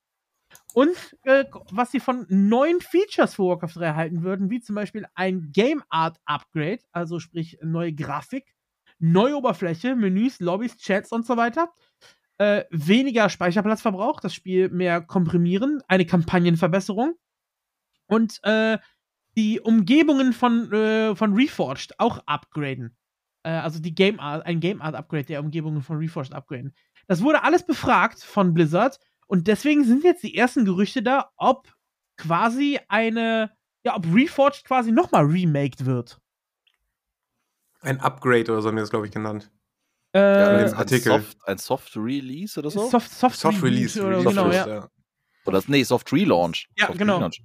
Und äh, was sie von neuen Features für Warcraft 3 erhalten würden, wie zum Beispiel ein Game Art Upgrade, also sprich neue Grafik, neue Oberfläche, Menüs, Lobbys, Chats und so weiter. Äh, weniger Speicherplatzverbrauch, das Spiel mehr komprimieren, eine Kampagnenverbesserung und äh, die Umgebungen von, äh, von Reforged auch upgraden. Äh, also die Game Art, ein Game Art Upgrade der Umgebungen von Reforged upgraden. Das wurde alles befragt von Blizzard und deswegen sind jetzt die ersten Gerüchte da, ob quasi eine, ja, ob Reforged quasi nochmal remaked wird. Ein Upgrade oder so haben die das, glaube ich, genannt. Äh, Ja, Artikel. Soft, ein Soft Release oder so? Soft, Soft, Soft Reboot Release. Oder, Release, genau, Release, ja. Oder nee, Soft Relaunch. Ja, Soft genau. Relaunch.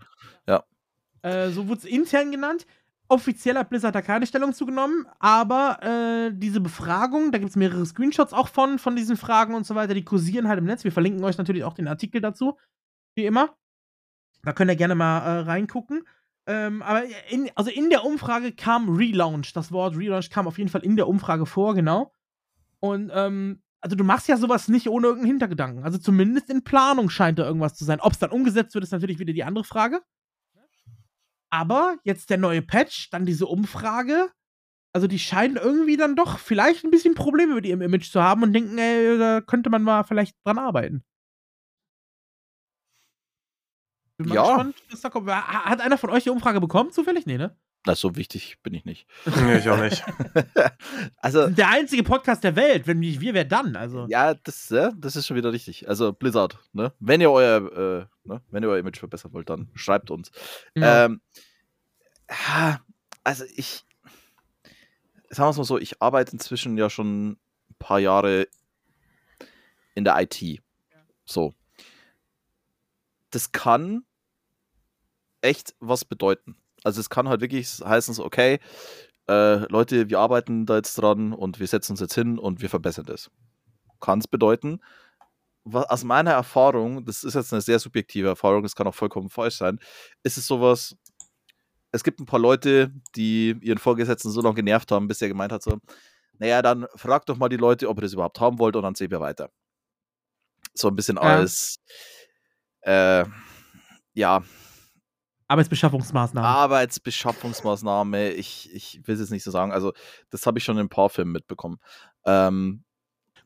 Äh, so wurde es intern genannt. Offiziell hat Blizzard da keine Stellung zugenommen, aber äh, diese Befragung, da gibt es mehrere Screenshots auch von, von diesen Fragen und so weiter, die kursieren halt im Netz. Wir verlinken euch natürlich auch den Artikel dazu, wie immer. Da könnt ihr gerne mal äh, reingucken. Ähm, aber in, also in der Umfrage kam Relaunch. Das Wort Relaunch kam auf jeden Fall in der Umfrage vor, genau. Und ähm, also du machst ja sowas nicht ohne irgendeinen Hintergedanken. Also zumindest in Planung scheint da irgendwas zu sein. Ob es dann umgesetzt wird, ist natürlich wieder die andere Frage. Aber jetzt der neue Patch, dann diese Umfrage. Also die scheinen irgendwie dann doch vielleicht ein bisschen Probleme mit ihrem Image zu haben und denken, ey, da könnte man mal vielleicht dran arbeiten. Bin mal Ja. gespannt, was da kommt. Ha- Hat einer von euch die Umfrage bekommen? Zufällig? Nee, ne? Na, so wichtig bin ich nicht. Nee, ich auch nicht. also, Der einzige Podcast der Welt. Wenn nicht wir, wer dann? Also. ja, das, ja, das ist schon wieder richtig. Also, Blizzard, ne? Wenn ihr euer, äh, ne? wenn ihr euer Image verbessern wollt, dann schreibt uns. Ja. Ähm, also ich, sagen wir es mal so, ich arbeite inzwischen ja schon ein paar Jahre in der IT. So. Das kann echt was bedeuten. Also es kann halt wirklich heißen, so, okay, äh, Leute, wir arbeiten da jetzt dran und wir setzen uns jetzt hin und wir verbessern das. Kann es bedeuten. wa- Aus meiner Erfahrung, das ist jetzt eine sehr subjektive Erfahrung, das kann auch vollkommen falsch sein, ist es sowas, es gibt ein paar Leute, die ihren Vorgesetzten so lange genervt haben, bis er gemeint hat, so, naja, dann fragt doch mal die Leute, ob ihr das überhaupt haben wollt und dann sehen wir weiter. So ein bisschen Ja. als, äh, ja, Arbeitsbeschaffungsmaßnahmen. Arbeitsbeschaffungsmaßnahme, ich, ich will es jetzt nicht so sagen, also das habe ich schon in ein paar Filmen mitbekommen. Ähm,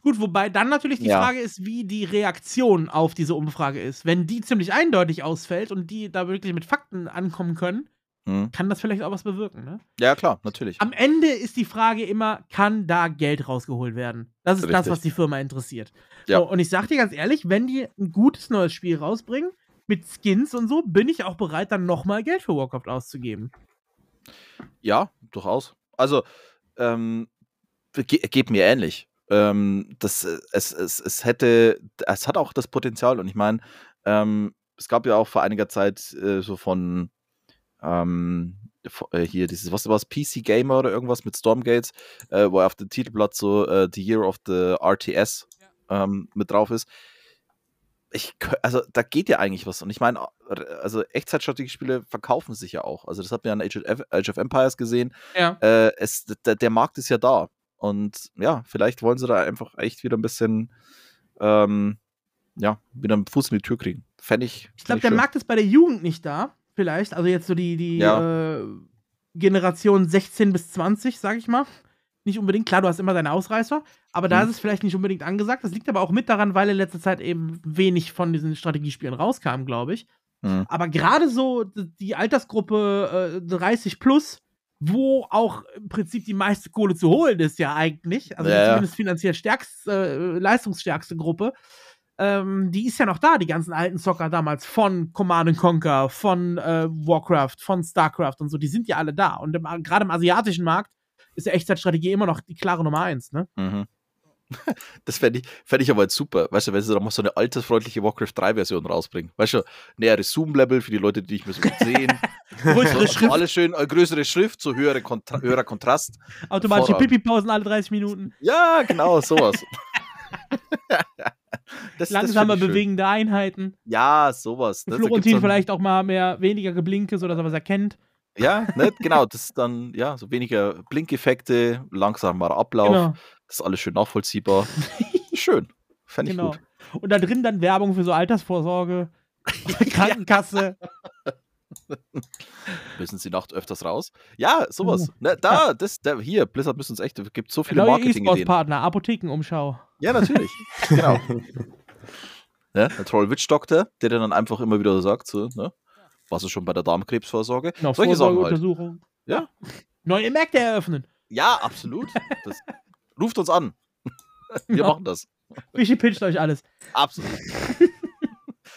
Gut, wobei dann natürlich die Ja. Frage ist, wie die Reaktion auf diese Umfrage ist. Wenn die ziemlich eindeutig ausfällt und die da wirklich mit Fakten ankommen können, hm. kann das vielleicht auch was bewirken. Ne? Ja, klar, natürlich. Am Ende ist die Frage immer, kann da Geld rausgeholt werden? Das ist das, Richtig. was die Firma interessiert. Ja. So, und ich sag dir ganz ehrlich, wenn die ein gutes neues Spiel rausbringen, mit Skins und so, bin ich auch bereit, dann nochmal Geld für Warcraft auszugeben. Ja, durchaus. Also, ähm, ge geht mir ähnlich. Ähm, das, äh, es, es, es hätte, es hat auch das Potenzial und ich meine, ähm, es gab ja auch vor einiger Zeit äh, so von ähm, äh, hier dieses, was war es, PC Gamer oder irgendwas mit Stormgates, äh, wo auf dem Titelblatt so äh, The Year of the RTS ähm, mit drauf ist. Ich, also da geht ja eigentlich was. Und ich meine, also Echtzeitstrategiespiele verkaufen sich ja auch. Also das hat man ja an Age of, Age of Empires gesehen Ja. äh, es, der, der Markt ist ja da. Und ja, vielleicht wollen sie da einfach echt wieder ein bisschen, ähm, ja, wieder einen Fuß in die Tür kriegen. Fände ich. Ich glaube, der Markt ist bei der Jugend nicht da, vielleicht. Also jetzt so die, die Ja. äh, Generation 16 bis 20, sag ich mal. Nicht unbedingt, klar, du hast immer deine Ausreißer, aber da Mhm. ist es vielleicht nicht unbedingt angesagt. Das liegt aber auch mit daran, weil in letzter Zeit eben wenig von diesen Strategiespielen rauskam, glaube ich. Mhm. Aber gerade so die Altersgruppe äh, 30 plus, wo auch im Prinzip die meiste Kohle zu holen ist, ja eigentlich. Also die Ja, zumindest finanziell stärkste, äh, leistungsstärkste Gruppe. Ähm, die ist ja noch da, die ganzen alten Zocker damals von Command Conquer, von äh, Warcraft, von StarCraft und so, die sind ja alle da. Und gerade im asiatischen Markt ist ja Echtzeitstrategie immer noch die klare Nummer eins, ne? Mhm. Das fände ich, fänd ich aber jetzt super. Weißt du, wenn sie da mal so eine altersfreundliche Warcraft 3-Version rausbringen. Weißt du, näheres Zoom-Level für die Leute, die nicht mehr so gut sehen. Größere so, Schrift, alles schön, äh, größere Schrift, so höhere Kontra höherer Kontrast. automatische. Pipi-Pausen alle 30 Minuten, Ja, genau, sowas. das, langsamer schön. bewegende Einheiten. Ja, sowas. ne? Florentin vielleicht auch mal mehr, weniger Geblinke, sodass er was erkennt. Ja, ne, genau, das ist dann, ja, so weniger Blinkeffekte, langsamer Ablauf, Genau. das ist alles schön nachvollziehbar. Schön. Fände ich genau. gut. Und da drin dann Werbung für so Altersvorsorge, Krankenkasse. Müssen sie nachts öfters raus? Ja, sowas. Oh. Ne, da, das, da, hier, Blizzard müssen uns echt, es gibt so viele Neue Marketing-Ideen. E-Sports-Partner, Apothekenumschau. Ja, natürlich. genau. Ne, der Troll Witch Doctor, der dann einfach immer wieder sagt, so, ne, was ist schon bei der Darmkrebsvorsorge? Genau, Solche halt. Vorsorgeuntersuchung. Ja. Neue Märkte eröffnen. Ja, absolut. Das, ruft uns an. Wir Ja. machen das. Fischi pitcht euch alles. Absolut.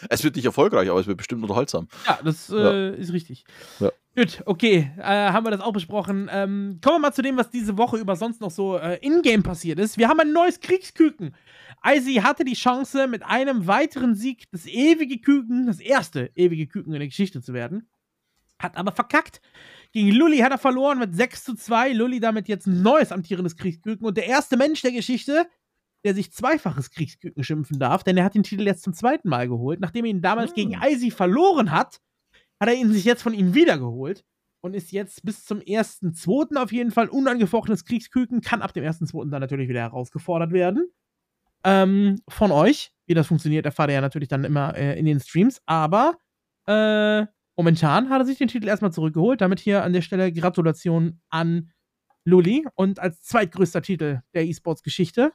Es wird nicht erfolgreich, aber es wird bestimmt unterhaltsam. Ja, das äh, ist richtig. Ja. Gut, okay, äh, haben wir das auch besprochen. Ähm, kommen wir mal zu dem, was diese Woche über sonst noch so äh, in-game passiert ist. Wir haben ein neues Kriegsküken. Icy hatte die Chance, mit einem weiteren Sieg das ewige Küken, das erste ewige Küken in der Geschichte zu werden. Hat aber verkackt. Gegen Lully hat er verloren mit 6 zu 2. Lully damit jetzt ein neues amtierendes Kriegsküken und der erste Mensch der Geschichte, der sich zweifaches Kriegsküken schimpfen darf, denn er hat den Titel jetzt zum zweiten Mal geholt. Nachdem er ihn damals Ah. gegen Icy verloren hat, hat er ihn sich jetzt von ihm wiedergeholt und ist jetzt bis zum 1.2. auf jeden Fall unangefochtenes Kriegsküken, kann ab dem 1.2. dann natürlich wieder herausgefordert werden. Ähm, von euch. Wie das funktioniert, erfahrt ihr ja natürlich dann immer äh, in den Streams. Aber äh, momentan hat er sich den Titel erstmal zurückgeholt. Damit hier an der Stelle Gratulation an Lully und als zweitgrößter Titel der E-Sports-Geschichte.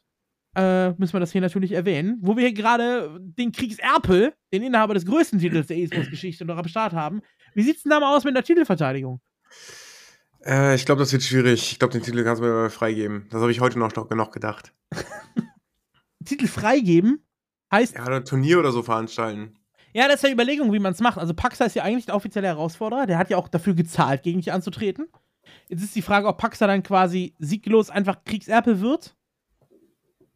Äh, müssen wir das hier natürlich erwähnen, wo wir hier gerade den Kriegserpel, den Inhaber des größten Titels der E-Sports-Geschichte, noch am Start haben. Wie sieht's denn da mal aus mit der Titelverteidigung? Äh, ich glaube, das wird schwierig. Ich glaube, den Titel kannst du mir freigeben. Das habe ich heute noch, noch gedacht. Titel freigeben heißt. Ja, ein Turnier oder so veranstalten. Ja, das ist ja Überlegung, wie man es macht. Also Paxa ist ja eigentlich der offizielle Herausforderer. Der hat ja auch dafür gezahlt, gegen dich anzutreten. Jetzt ist die Frage, ob Paxa dann quasi sieglos einfach Kriegserpel wird.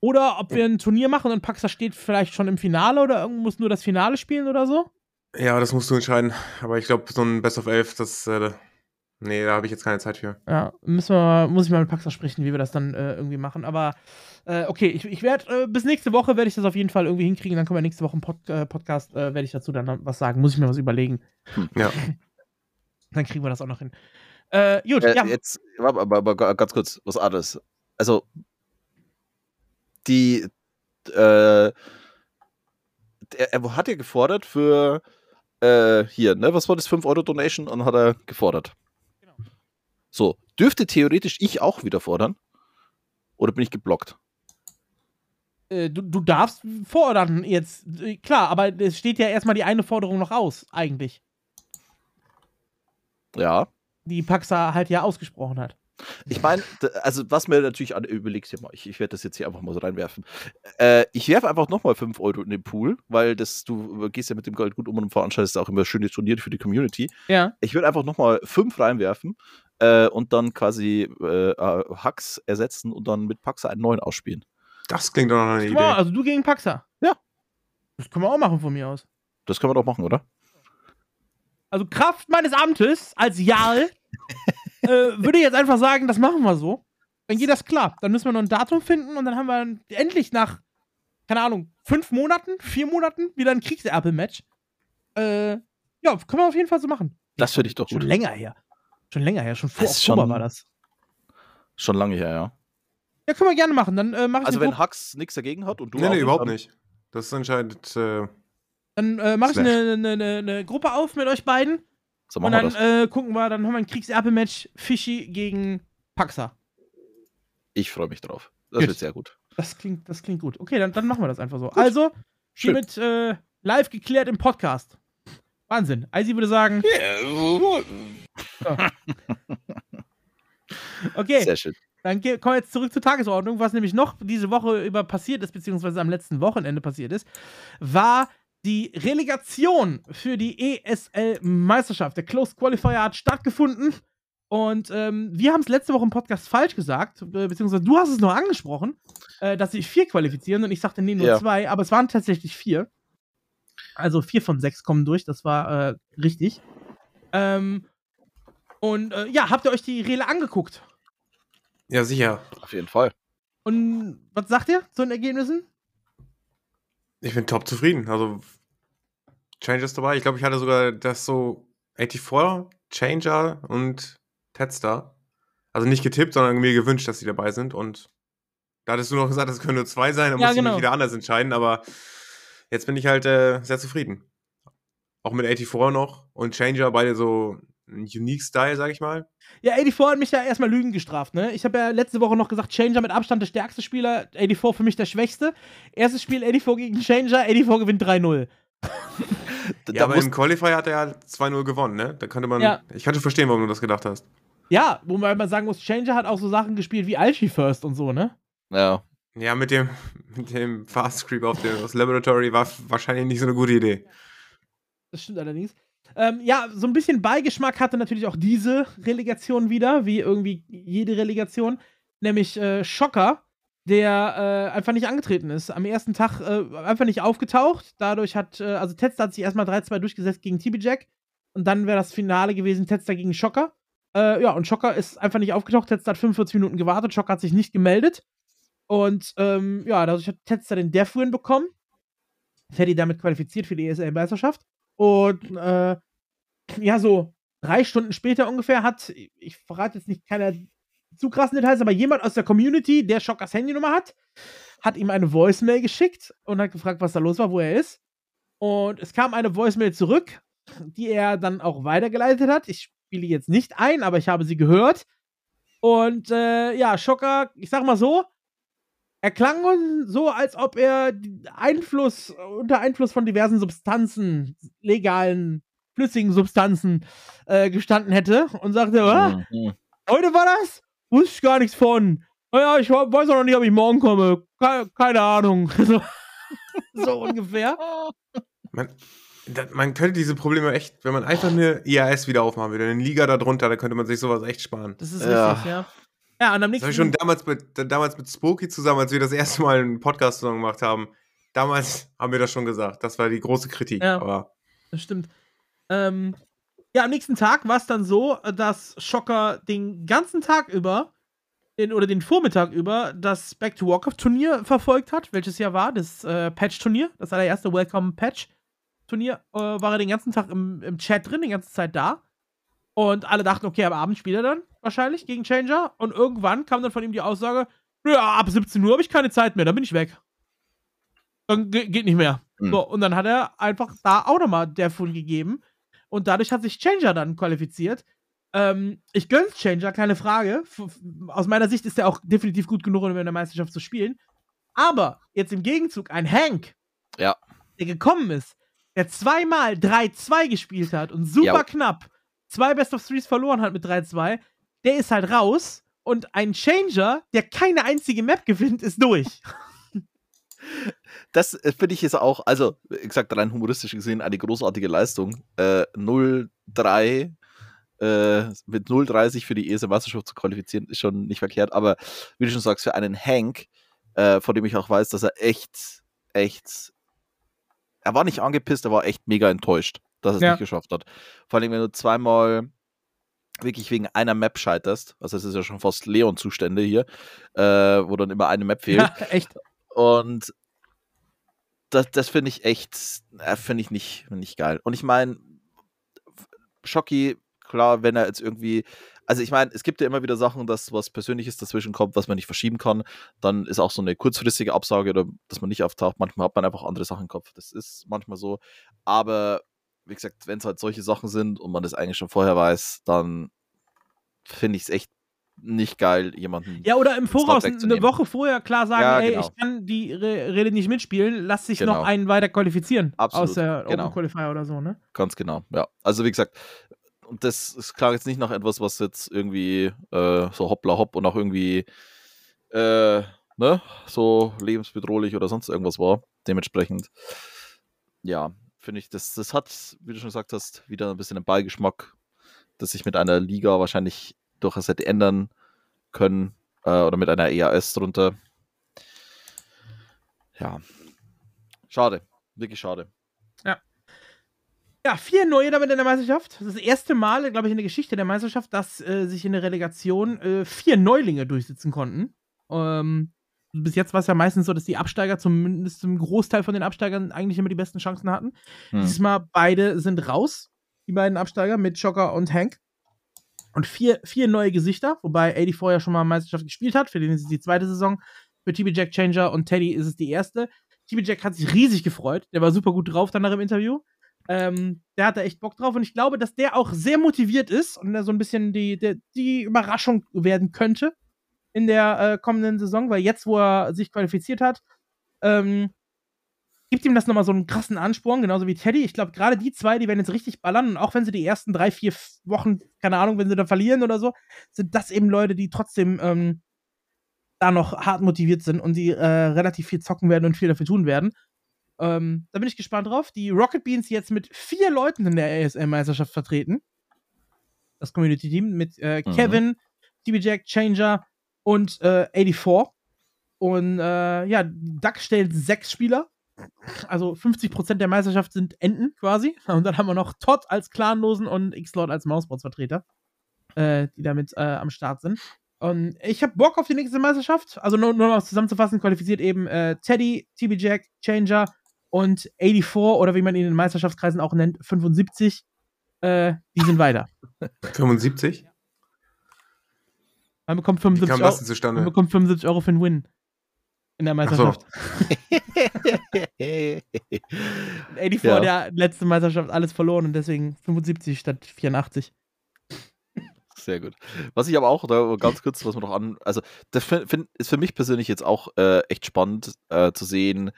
Oder ob wir ein Turnier machen und Paxa steht vielleicht schon im Finale oder irgendwo muss nur das Finale spielen oder so. Ja, das musst du entscheiden. Aber ich glaube, so ein Best of Elf, das. Äh, nee, da habe ich jetzt keine Zeit für. Ja, müssen wir, muss ich mal mit Paxa sprechen, wie wir das dann äh, irgendwie machen. Aber äh, okay, ich, ich werde äh, bis nächste Woche werde ich das auf jeden Fall irgendwie hinkriegen. Dann können wir nächste Woche im Pod äh, Podcast, äh, werde ich dazu dann was sagen. Muss ich mir was überlegen. Hm. Ja. dann kriegen wir das auch noch hin. Äh, gut, Äh, ja. Jetzt, aber, aber, aber ganz kurz, was anderes. Also, die, äh, er, hat ja gefordert für, äh, hier, ne, was war das, 5 Euro Donation und hat er gefordert. Genau. So, dürfte theoretisch ich auch wieder fordern? Oder bin ich geblockt? Äh, du, du darfst fordern jetzt. Äh, Klar, aber es steht ja erstmal die eine Forderung noch aus, eigentlich. Ja. Die Paxa halt ja ausgesprochen hat. Ich meine, also was mir natürlich an, überlegst hier mal, ich, ich werde das jetzt hier einfach mal so reinwerfen. Äh, ich werfe einfach nochmal 5 Euro in den Pool, weil das, du gehst ja mit dem Geld gut um und veranstaltest auch immer schöne Turniere für die Community. Ja. Ich würde einfach nochmal 5 reinwerfen äh, und dann quasi äh, äh, Hacks ersetzen und dann mit Paxa einen neuen ausspielen. Das klingt doch noch eine Ja, Idee. also du gegen Paxa. Ja. Das können wir auch machen von mir aus. Das können wir doch machen, oder? Also Kraft meines Amtes als Jarl äh, würde ich jetzt einfach sagen, das machen wir so. Dann geht das klar. Dann müssen wir noch ein Datum finden und dann haben wir endlich nach, keine Ahnung, fünf Monaten, vier Monaten wieder ein Kriegserpel-Match. Äh, ja, können wir auf jeden Fall so machen. Das finde ich doch Schon gut. länger her. Schon länger her, schon vor ist Oktober schon- war das. Schon lange her, ja. Ja, können wir gerne machen. Dann äh, mache ich, Also wenn Hacks nichts dagegen hat und du nee, auch nee, überhaupt nicht. Das entscheidet. Äh, dann, äh, mach ich eine, eine, eine Gruppe auf mit euch beiden. So Und machen wir dann das. äh, gucken wir, dann haben wir ein Kriegserpel-Match Fischi gegen Paxa. Ich freue mich drauf. Das Gut. wird sehr gut. Das klingt, das klingt gut. Okay, dann, dann machen wir das einfach so. Also, Schön. hiermit äh, live geklärt im Podcast. Wahnsinn. Eisi würde sagen, okay, Sehr schön. dann kommen wir jetzt zurück zur Tagesordnung. Was nämlich noch diese Woche über passiert ist, beziehungsweise am letzten Wochenende passiert ist, war die Relegation für die ESL-Meisterschaft. Der Closed Qualifier hat stattgefunden. Und ähm, wir haben es letzte Woche im Podcast falsch gesagt, äh, beziehungsweise du hast es noch angesprochen, äh, dass sich vier qualifizieren und ich sagte, nee, nur Ja. zwei, aber es waren tatsächlich vier. Also vier von sechs kommen durch, das war äh, richtig. Ähm, und äh, ja, habt ihr euch die Rele angeguckt? ja, sicher. Auf jeden Fall. Und was sagt ihr zu den Ergebnissen? Ich bin top zufrieden. Also, Change ist dabei. Ich glaube, ich hatte sogar das so 84, Changer und Tedstar. Also nicht getippt, sondern mir gewünscht, dass sie dabei sind. Und da hattest du noch gesagt, es können nur zwei sein, dann Ja, muss ich genau. mich wieder anders entscheiden. Aber jetzt bin ich halt äh, sehr zufrieden. Auch mit 84 noch und Changer, beide so ein Unique Style, sag ich mal. Ja, 84 hat mich ja erstmal Lügen gestraft, ne? Ich habe ja letzte Woche noch gesagt, Changer mit Abstand der stärkste Spieler, 84 für mich der schwächste. Erstes Spiel 84 gegen Changer, 84 gewinnt 3-0. Da, Ja, da aber im Qualifier hat er ja 2-0 gewonnen, ne? Da könnte man. Ja. Ich kann schon verstehen, warum du das gedacht hast. Ja, wo man sagen muss, Changer hat auch so Sachen gespielt wie Alchi First und so, ne? ja. Ja, mit dem, mit dem Fast Creep auf dem aus Laboratory war wahrscheinlich nicht so eine gute Idee. Das stimmt allerdings. Ähm, ja, so ein bisschen Beigeschmack hatte natürlich auch diese Relegation wieder, wie irgendwie jede Relegation. Nämlich äh, Schocker, der äh, einfach nicht angetreten ist. Am ersten Tag äh, einfach nicht aufgetaucht. Dadurch hat, äh, also Tetster hat sich erstmal 3-2 durchgesetzt gegen TB Jack. Und dann wäre das Finale gewesen, Tetster gegen Schocker. Äh, ja, und Schocker ist einfach nicht aufgetaucht. Tetster hat 45 Minuten gewartet. Schocker hat sich nicht gemeldet. Und ähm, ja, dadurch hat Tetster den Death-Win bekommen. Ferdi damit qualifiziert für die ESL-Meisterschaft. Und äh, ja, so drei Stunden später ungefähr hat, ich verrate jetzt nicht keine zu krassen Details, aber jemand aus der Community, der Schockers Handynummer hat, hat ihm eine Voicemail geschickt und hat gefragt, was da los war, wo er ist. Und es kam eine Voicemail zurück, die er dann auch weitergeleitet hat. Ich spiele jetzt nicht ein, aber ich habe sie gehört. Und äh, ja, Schocker, ich sag mal so, er klang so, als ob er Einfluss, unter Einfluss von diversen Substanzen, legalen, flüssigen Substanzen äh, gestanden hätte und sagte, ah, Mhm. heute war das? Wusste ich gar nichts von. Naja, ich weiß auch noch nicht, ob ich morgen komme. Ke keine Ahnung. So, so ungefähr. Man, da, man könnte diese Probleme echt, wenn man einfach eine IAS wieder aufmachen würde, eine Liga darunter, dann könnte man sich sowas echt sparen. Das ist Ja. richtig, ja. Ja, und am Das nächsten habe ich schon damals mit, damals mit Spooky zusammen, als wir das erste Mal einen Podcast zusammen gemacht haben. Damals haben wir das schon gesagt. Das war die große Kritik. Ja. Aber Das stimmt. Ähm, ja, am nächsten Tag war es dann so, dass Schocker den ganzen Tag über, den, oder den Vormittag über, das Back to Warcraft-Turnier verfolgt hat, welches ja war, das äh, Patch-Turnier, das allererste Welcome-Patch-Turnier, äh, war er den ganzen Tag im, im Chat drin, die ganze Zeit da. Und alle dachten, okay, am Abend spielt er dann wahrscheinlich gegen Changer. Und irgendwann kam dann von ihm die Aussage, ja, ab 17 Uhr habe ich keine Zeit mehr, dann bin ich weg. Dann ge geht nicht mehr. Hm. So, und dann hat er einfach da auch nochmal der Fund gegeben. Und dadurch hat sich Changer dann qualifiziert. Ähm, ich gönn's Changer, keine Frage. F- aus meiner Sicht ist er auch definitiv gut genug, um in der Meisterschaft zu spielen. Aber jetzt im Gegenzug ein Hank, Ja. der gekommen ist, der zweimal 3-2 gespielt hat und super Ja. knapp zwei Best of Threes verloren hat mit 3-2, der ist halt raus. Und ein Changer, der keine einzige Map gewinnt, ist durch. Das äh, finde ich ist auch, also, wie gesagt, rein humoristisch gesehen, eine großartige Leistung. Äh, 0-3 äh, mit 0-30 für die ESM-Meisterschaft zu qualifizieren, ist schon nicht verkehrt. Aber wie du schon sagst, für einen Hank, äh, von dem ich auch weiß, dass er echt, echt, er war nicht angepisst, er war echt mega enttäuscht, dass es Ja. nicht geschafft hat. Vor allem, wenn du zweimal wirklich wegen einer Map scheiterst, also es ist ja schon fast Leon-Zustände hier, äh, wo dann immer eine Map fehlt. Ja, echt. Und das, das finde ich echt, äh, finde ich nicht, nicht geil. Und ich meine, Schocki, klar, wenn er jetzt irgendwie, also ich meine, es gibt ja immer wieder Sachen, dass was Persönliches dazwischen kommt, was man nicht verschieben kann. Dann ist auch so eine kurzfristige Absage oder dass man nicht auftaucht. Manchmal hat man einfach andere Sachen im Kopf. Das ist manchmal so. Aber wie gesagt, wenn es halt solche Sachen sind und man das eigentlich schon vorher weiß, dann finde ich es echt nicht geil, jemanden. Ja, oder im Voraus eine. Woche vorher klar sagen, Ja, ey, genau. ich kann die Re Rede nicht mitspielen, lass dich Genau. noch einen weiter qualifizieren. Absolut, Aus der genau. Open Qualifier oder so, ne? Ganz genau, ja. Also wie gesagt, und das ist klar jetzt nicht nach etwas, was jetzt irgendwie äh, so hoppla hopp und auch irgendwie äh, ne, so lebensbedrohlich oder sonst irgendwas war. Dementsprechend, ja, finde ich, das, das hat, wie du schon gesagt hast, wieder ein bisschen einen Beigeschmack, das sich mit einer Liga wahrscheinlich durchaus hätte ändern können äh, oder mit einer EAS drunter. Ja, schade, wirklich schade. Ja, vier neue damit in der Meisterschaft. Das das erste Mal, glaube ich, in der Geschichte der Meisterschaft, dass äh, sich in der Relegation äh, vier Neulinge durchsetzen konnten. Ähm, bis jetzt war es ja meistens so, dass die Absteiger zumindest zum Großteil von den Absteigern eigentlich immer die besten Chancen hatten. Hm. Dieses Mal beide sind raus, die beiden Absteiger mit Joker und Hank. Und vier, vier neue Gesichter, wobei 84 ja schon mal Meisterschaft gespielt hat. Für den ist es die zweite Saison. Für TB Jack Changer und Teddy ist es die erste. TB Jack hat sich riesig gefreut. Der war super gut drauf danach im Interview. Ähm, der hat da echt Bock drauf und ich glaube, dass der auch sehr motiviert ist und der so ein bisschen die, die, die Überraschung werden könnte in der äh, kommenden Saison, weil jetzt, wo er sich qualifiziert hat, ähm, gibt ihm das nochmal so einen krassen Ansporn, genauso wie Teddy. Ich glaube, gerade die zwei, die werden jetzt richtig ballern und auch wenn sie die ersten drei, vier Wochen, keine Ahnung, wenn sie da verlieren oder so, sind das eben Leute, die trotzdem ähm, da noch hart motiviert sind und die äh, relativ viel zocken werden und viel dafür tun werden. Ähm, da bin ich gespannt drauf. Die Rocket Beans jetzt mit vier Leuten in der ASM-Meisterschaft vertreten. Das Community-Team mit äh, Mhm. Kevin, TB Jack, Changer und äh, 84. Und äh, ja, Duck stellt sechs Spieler. Also 50% der Meisterschaft sind Enten quasi. Und dann haben wir noch Todd als Clanlosen und X-Lord als Mausbots-Vertreter, äh, die damit äh, am Start sind. Und ich habe Bock auf die nächste Meisterschaft. Also nur, nur was zusammenzufassen, qualifiziert eben äh, Teddy, TB Jack, Changer und 84 oder wie man ihn in den Meisterschaftskreisen auch nennt, 75. Äh, die sind weiter. 75? Man bekommt Wie 75 kam Euro, das denn man zustande? bekommt 75 Euro für einen Win. In der Ach so. Meisterschaft. 84 Ja. der letzte Meisterschaft alles verloren und deswegen 75 statt 84. Sehr gut. Was ich aber auch, da ganz kurz, was man noch an, also das find, find, ist für mich persönlich jetzt auch äh, echt spannend äh, zu sehen,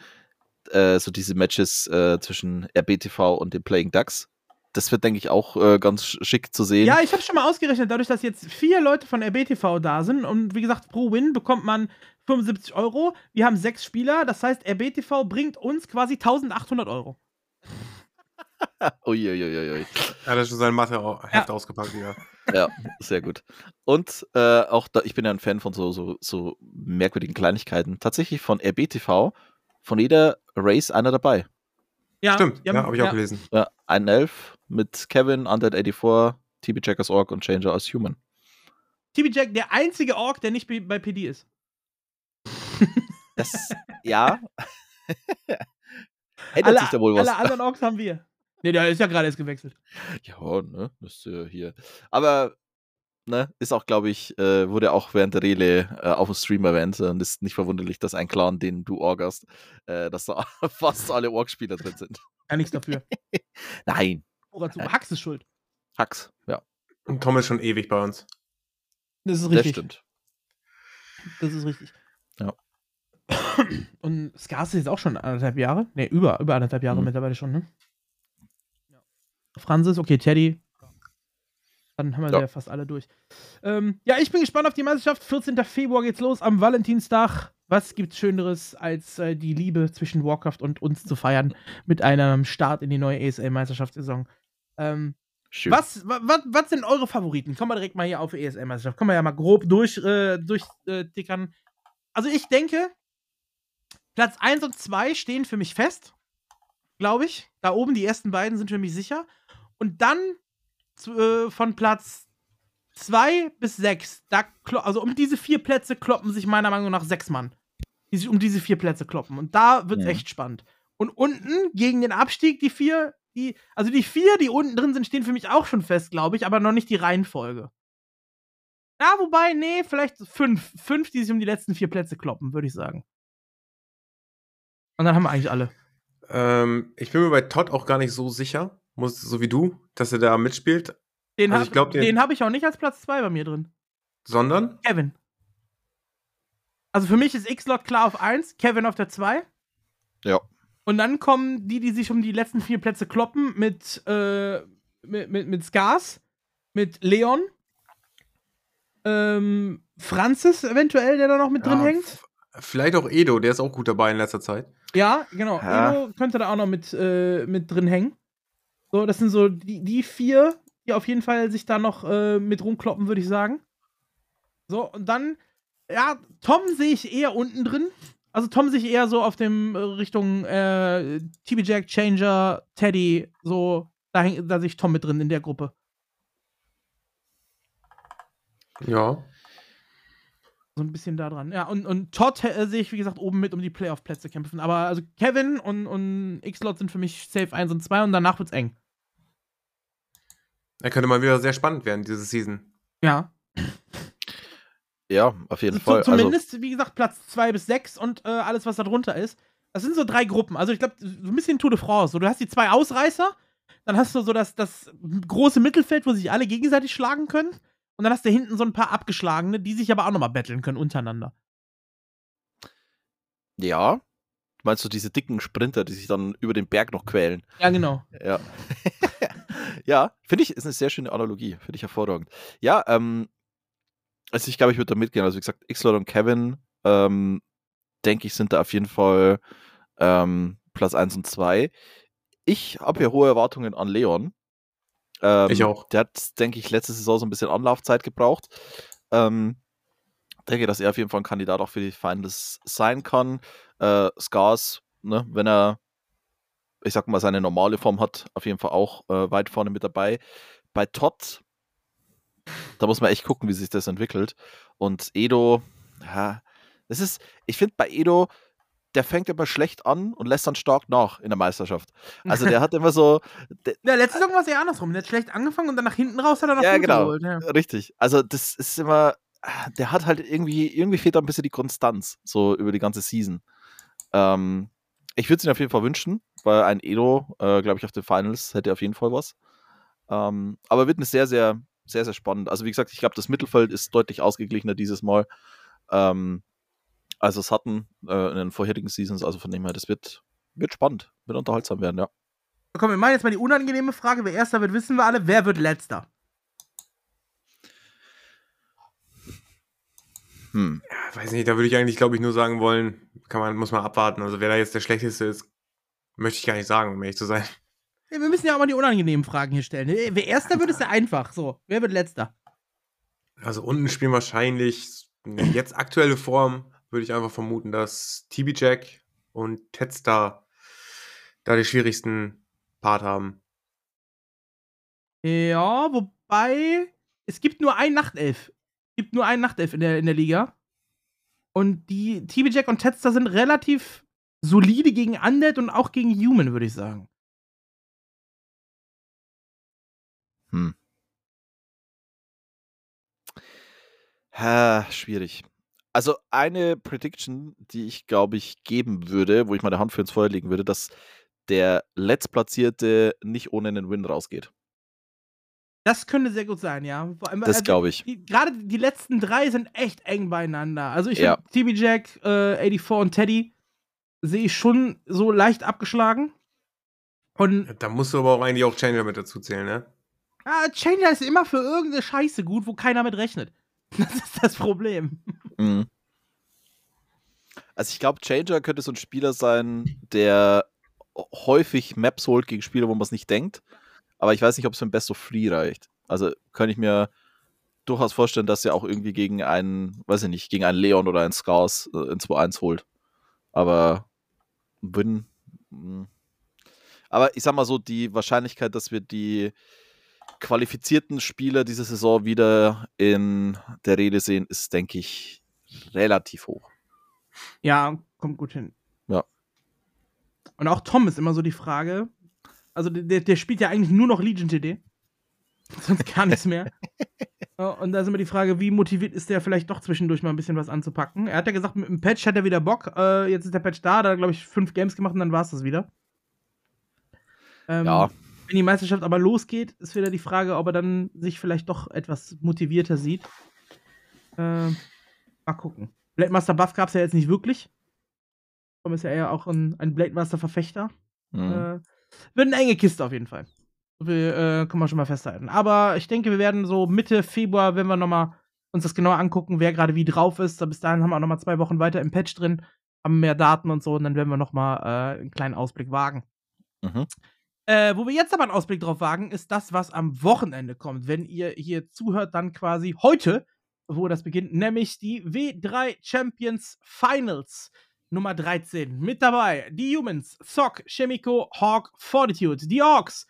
äh, so diese Matches äh, zwischen RBTV und den Playing Ducks. Das wird, denke ich, auch äh, ganz schick zu sehen. Ja, ich habe schon mal ausgerechnet, dadurch, dass jetzt vier Leute von RBTV da sind und wie gesagt, pro Win bekommt man 75 Euro. Wir haben sechs Spieler, das heißt, RBTV bringt uns quasi 1800 Euro. Uiuiuiui. Er hat ja schon sein Mathe-Heft ausgepackt, ja. Ja, sehr gut. Und äh, auch da, ich bin ja ein Fan von so, so, so merkwürdigen Kleinigkeiten. Tatsächlich von RBTV, von jeder Race einer dabei. Ja, Stimmt, ja, ja, habe ich auch ja. gelesen. Ja, ein Elf mit Kevin, Undead84, TB Checkers Org und Changer als Human. TB Jack, der einzige Ork, der nicht bei- PD ist. Das, ja. Ändert Alle, sich da wohl was. alle anderen Orks haben wir. Nee, der ist ja gerade erst gewechselt. Ja, ne, äh, hier. Aber, ne, ist auch, glaube ich, äh, wurde auch während der Rele äh, auf dem Stream erwähnt und ist nicht verwunderlich, dass ein Clan, den du orgast, äh, dass da fast alle Org-Spieler drin sind. Kann nichts dafür. Nein, Ora zu. Hax ist schuld. Hacks, ja, Und Tom ist schon ewig bei uns. Das ist das richtig. stimmt. Das ist richtig. Ja. Und Skars ist jetzt auch schon anderthalb Jahre. Ne, über, über anderthalb Jahre Mhm. mittlerweile schon, ne? Ja. Franzis, okay, Teddy. Dann haben wir Ja. ja fast alle durch. Ähm, ja, ich bin gespannt auf die Meisterschaft. 14. Februar geht's los am Valentinstag. Was gibt's Schöneres, als äh, die Liebe zwischen Warcraft und uns zu feiern mit einem Start in die neue ESL-Meisterschaftssaison? Ähm, Schön. was, wa- was, was sind eure Favoriten? Kommen wir direkt mal hier auf ESL-Meisterschaft. Kommen wir ja mal grob durch, äh, durchtickern. Also ich denke, Platz 1 und 2 stehen für mich fest. Glaube ich. Da oben die ersten beiden sind für mich sicher. Und dann äh, von Platz 2 bis 6, da klo- also um diese vier Plätze kloppen sich meiner Meinung nach sechs Mann. Die sich um diese vier Plätze kloppen. Und da wird es Mhm. echt spannend. Und unten gegen den Abstieg, die vier, die, also die vier, die unten drin sind, stehen für mich auch schon fest, glaube ich, aber noch nicht die Reihenfolge. Ja, wobei, nee, vielleicht fünf. Fünf, die sich um die letzten vier Plätze kloppen, würde ich sagen. Und dann haben wir eigentlich alle. Ähm, ich bin mir bei Todd auch gar nicht so sicher, muss, so wie du, dass er da mitspielt, Den Also habe den- den hab ich auch nicht als Platz 2 bei mir drin. sondern Kevin. Also für mich ist X-Lot klar auf 1, Kevin auf der 2. Ja. Und dann kommen die, die sich um die letzten vier Plätze kloppen, mit, äh, mit, mit, mit Skars, mit Leon, ähm, Francis eventuell, der da noch mit drin ja, hängt. f- vielleicht auch Edo, der ist auch gut dabei in letzter Zeit. Ja, genau. Ja. Edo könnte da auch noch mit, äh, mit drin hängen. So, das sind so die, die vier, die auf jeden Fall sich da noch äh, mit rumkloppen, würde ich sagen. So, und dann, ja, Tom sehe ich eher unten drin. Also Tom sehe ich eher so auf dem äh, Richtung äh, TB Jack, Changer, Teddy, so, da, häng- da sehe ich Tom mit drin in der Gruppe. Ja. So ein bisschen da dran. Ja, und, und Todd äh, sehe ich, wie gesagt, oben mit um die Playoff-Plätze kämpfen. Aber also Kevin und, und X-Lot sind für mich safe 1 und 2 und danach wird's eng. Er könnte mal wieder sehr spannend werden, diese Season. Ja. Ja, auf jeden Also, Fall. zu, zumindest, wie gesagt, Platz 2 bis 6 und äh, alles, was da drunter ist. Das sind so drei Gruppen. Also ich glaube, so ein bisschen Tour de France. So, du hast die zwei Ausreißer, dann hast du so das, das große Mittelfeld, wo sich alle gegenseitig schlagen können. Und dann hast du hinten so ein paar Abgeschlagene, die sich aber auch nochmal betteln können untereinander. Also, ja. Meinst du diese dicken Sprinter, die sich dann über den Berg noch quälen? Ja, genau. Ja. ja, finde ich, ist eine sehr schöne Analogie. Finde ich hervorragend. Ja, ähm, also ich glaube, ich würde da mitgehen. Also wie gesagt, Xlot und Kevin, ähm, denke ich, sind da auf jeden Fall ähm, Platz 1 und 2. Ich habe ja hohe Erwartungen an Leon. Ähm, Ich auch. Der hat, denke ich, letzte Saison so ein bisschen Anlaufzeit gebraucht. Ähm, denke, dass er auf jeden Fall ein Kandidat auch für die Finals sein kann. Äh, Scars, ne, wenn er, ich sag mal, seine normale Form hat, auf jeden Fall auch äh, weit vorne mit dabei. Bei Todd, da muss man echt gucken, wie sich das entwickelt. Und Edo, ja, das ist, ich finde bei Edo, der fängt immer schlecht an und lässt dann stark nach in der Meisterschaft. Also der hat immer so, der, Ja, letzte Saison war es ja andersrum. Der hat schlecht angefangen und dann nach hinten raus hat er noch Ja, genau. geholt. Ja. Richtig. Also das ist immer, der hat halt irgendwie, irgendwie fehlt da ein bisschen die Konstanz, so über die ganze Season. Ähm, ich würde es ihm auf jeden Fall wünschen, weil ein Edo, äh, glaube ich, auf den Finals hätte auf jeden Fall was. Ähm, aber wird eine sehr, sehr sehr, sehr spannend. Also wie gesagt, ich glaube, das Mittelfeld ist deutlich ausgeglichener dieses Mal. Ähm, als es hatten äh, in den vorherigen Seasons. Also von dem her, das wird, wird spannend, wird unterhaltsam werden, ja. Komm, wir machen jetzt mal die unangenehme Frage. Wer erster wird, wissen wir alle. Wer wird letzter? Hm. Ja, weiß nicht, da würde ich eigentlich, glaube ich, nur sagen wollen, kann man, muss man abwarten. Also wer da jetzt der Schlechteste ist, möchte ich gar nicht sagen, um ehrlich zu sein. Ja, wir müssen ja auch mal die unangenehmen Fragen hier stellen. Wer erster wird, ist ja einfach. So, wer wird letzter? Also unten spielen wahrscheinlich jetzt aktuelle Form, würde ich einfach vermuten, dass TB Jack und Tedstar da die schwierigsten Part haben. Ja, wobei es gibt nur ein Nachtelf. Es gibt nur einen Nachtelf in der, in der Liga. Und die TB Jack und Tedstar sind relativ solide gegen Undead und auch gegen Human, würde ich sagen. Hm. Ha, schwierig. Also eine Prediction, die ich, glaube ich, geben würde, wo ich meine Hand für ins Feuer legen würde, dass der Letztplatzierte nicht ohne einen Win rausgeht. Das könnte sehr gut sein, ja. Allem, das also, glaube ich. Gerade die letzten drei sind echt eng beieinander. Also ich ja. finde TB Jack, äh, 84 und Teddy sehe ich schon so leicht abgeschlagen. Und da musst du aber auch eigentlich auch Chandler mit dazu zählen, ne? Ah, Chandler ist immer für irgendeine Scheiße gut, wo keiner mit rechnet. Das ist das Problem. Mhm. Also ich glaube, Changer könnte so ein Spieler sein, der häufig Maps holt gegen Spieler, wo man es nicht denkt. Aber ich weiß nicht, ob es für ein Best of Free reicht. Also könnte ich mir durchaus vorstellen, dass er auch irgendwie gegen einen, weiß ich nicht, gegen einen Leon oder einen Scars äh, in 2-1 holt. Aber Win. Hm. Aber ich sag mal so, die Wahrscheinlichkeit, dass wir die qualifizierten Spieler diese Saison wieder in der Rede sehen, ist, denke ich, relativ hoch. Ja, kommt gut hin. Ja. Und auch Tom ist immer so die Frage. Also der, der spielt ja eigentlich nur noch Legion TD. Sonst gar nichts mehr. Und da ist immer die Frage, wie motiviert ist der vielleicht doch zwischendurch mal ein bisschen was anzupacken. Er hat ja gesagt, mit dem Patch hat er wieder Bock. Äh, jetzt ist der Patch da, da hat er, glaube ich, fünf Games gemacht und dann war es das wieder. Ähm, ja. Wenn die Meisterschaft aber losgeht, ist wieder die Frage, ob er dann sich vielleicht doch etwas motivierter sieht. Äh, mal gucken. Blade Master Buff gab es ja jetzt nicht wirklich. Tom ist ja eher auch ein, ein Blade Master Verfechter. Mhm. Äh, wird eine enge Kiste auf jeden Fall. So viel äh, können wir schon mal festhalten. Aber ich denke, wir werden so Mitte Februar, wenn wir nochmal uns das genauer angucken, wer gerade wie drauf ist. Bis dahin haben wir auch nochmal zwei Wochen weiter im Patch drin, haben mehr Daten und so und dann werden wir nochmal äh, einen kleinen Ausblick wagen. Mhm. Äh, wo wir jetzt aber einen Ausblick drauf wagen, ist das, was am Wochenende kommt. Wenn ihr hier zuhört, dann quasi heute, wo das beginnt, nämlich die W3 Champions Finals Nummer 13. Mit dabei die Humans, Sock, Chemico, Hawk, Fortitude, die Orks,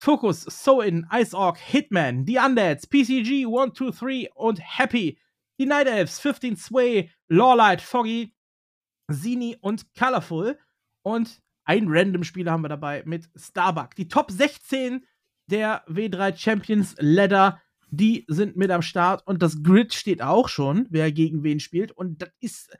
Focus, So-In, Ice Orc, Hitman, die Undeads, PCG, 1, 2, 3 und Happy, die Night Elves, 15 Sway, Lawlight, Foggy, Zini und Colorful. Und ein random Spieler haben wir dabei mit Starbuck. Die Top 16 der W3 Champions Ladder, die sind mit am Start und das Grid steht auch schon, wer gegen wen spielt. Und das ist,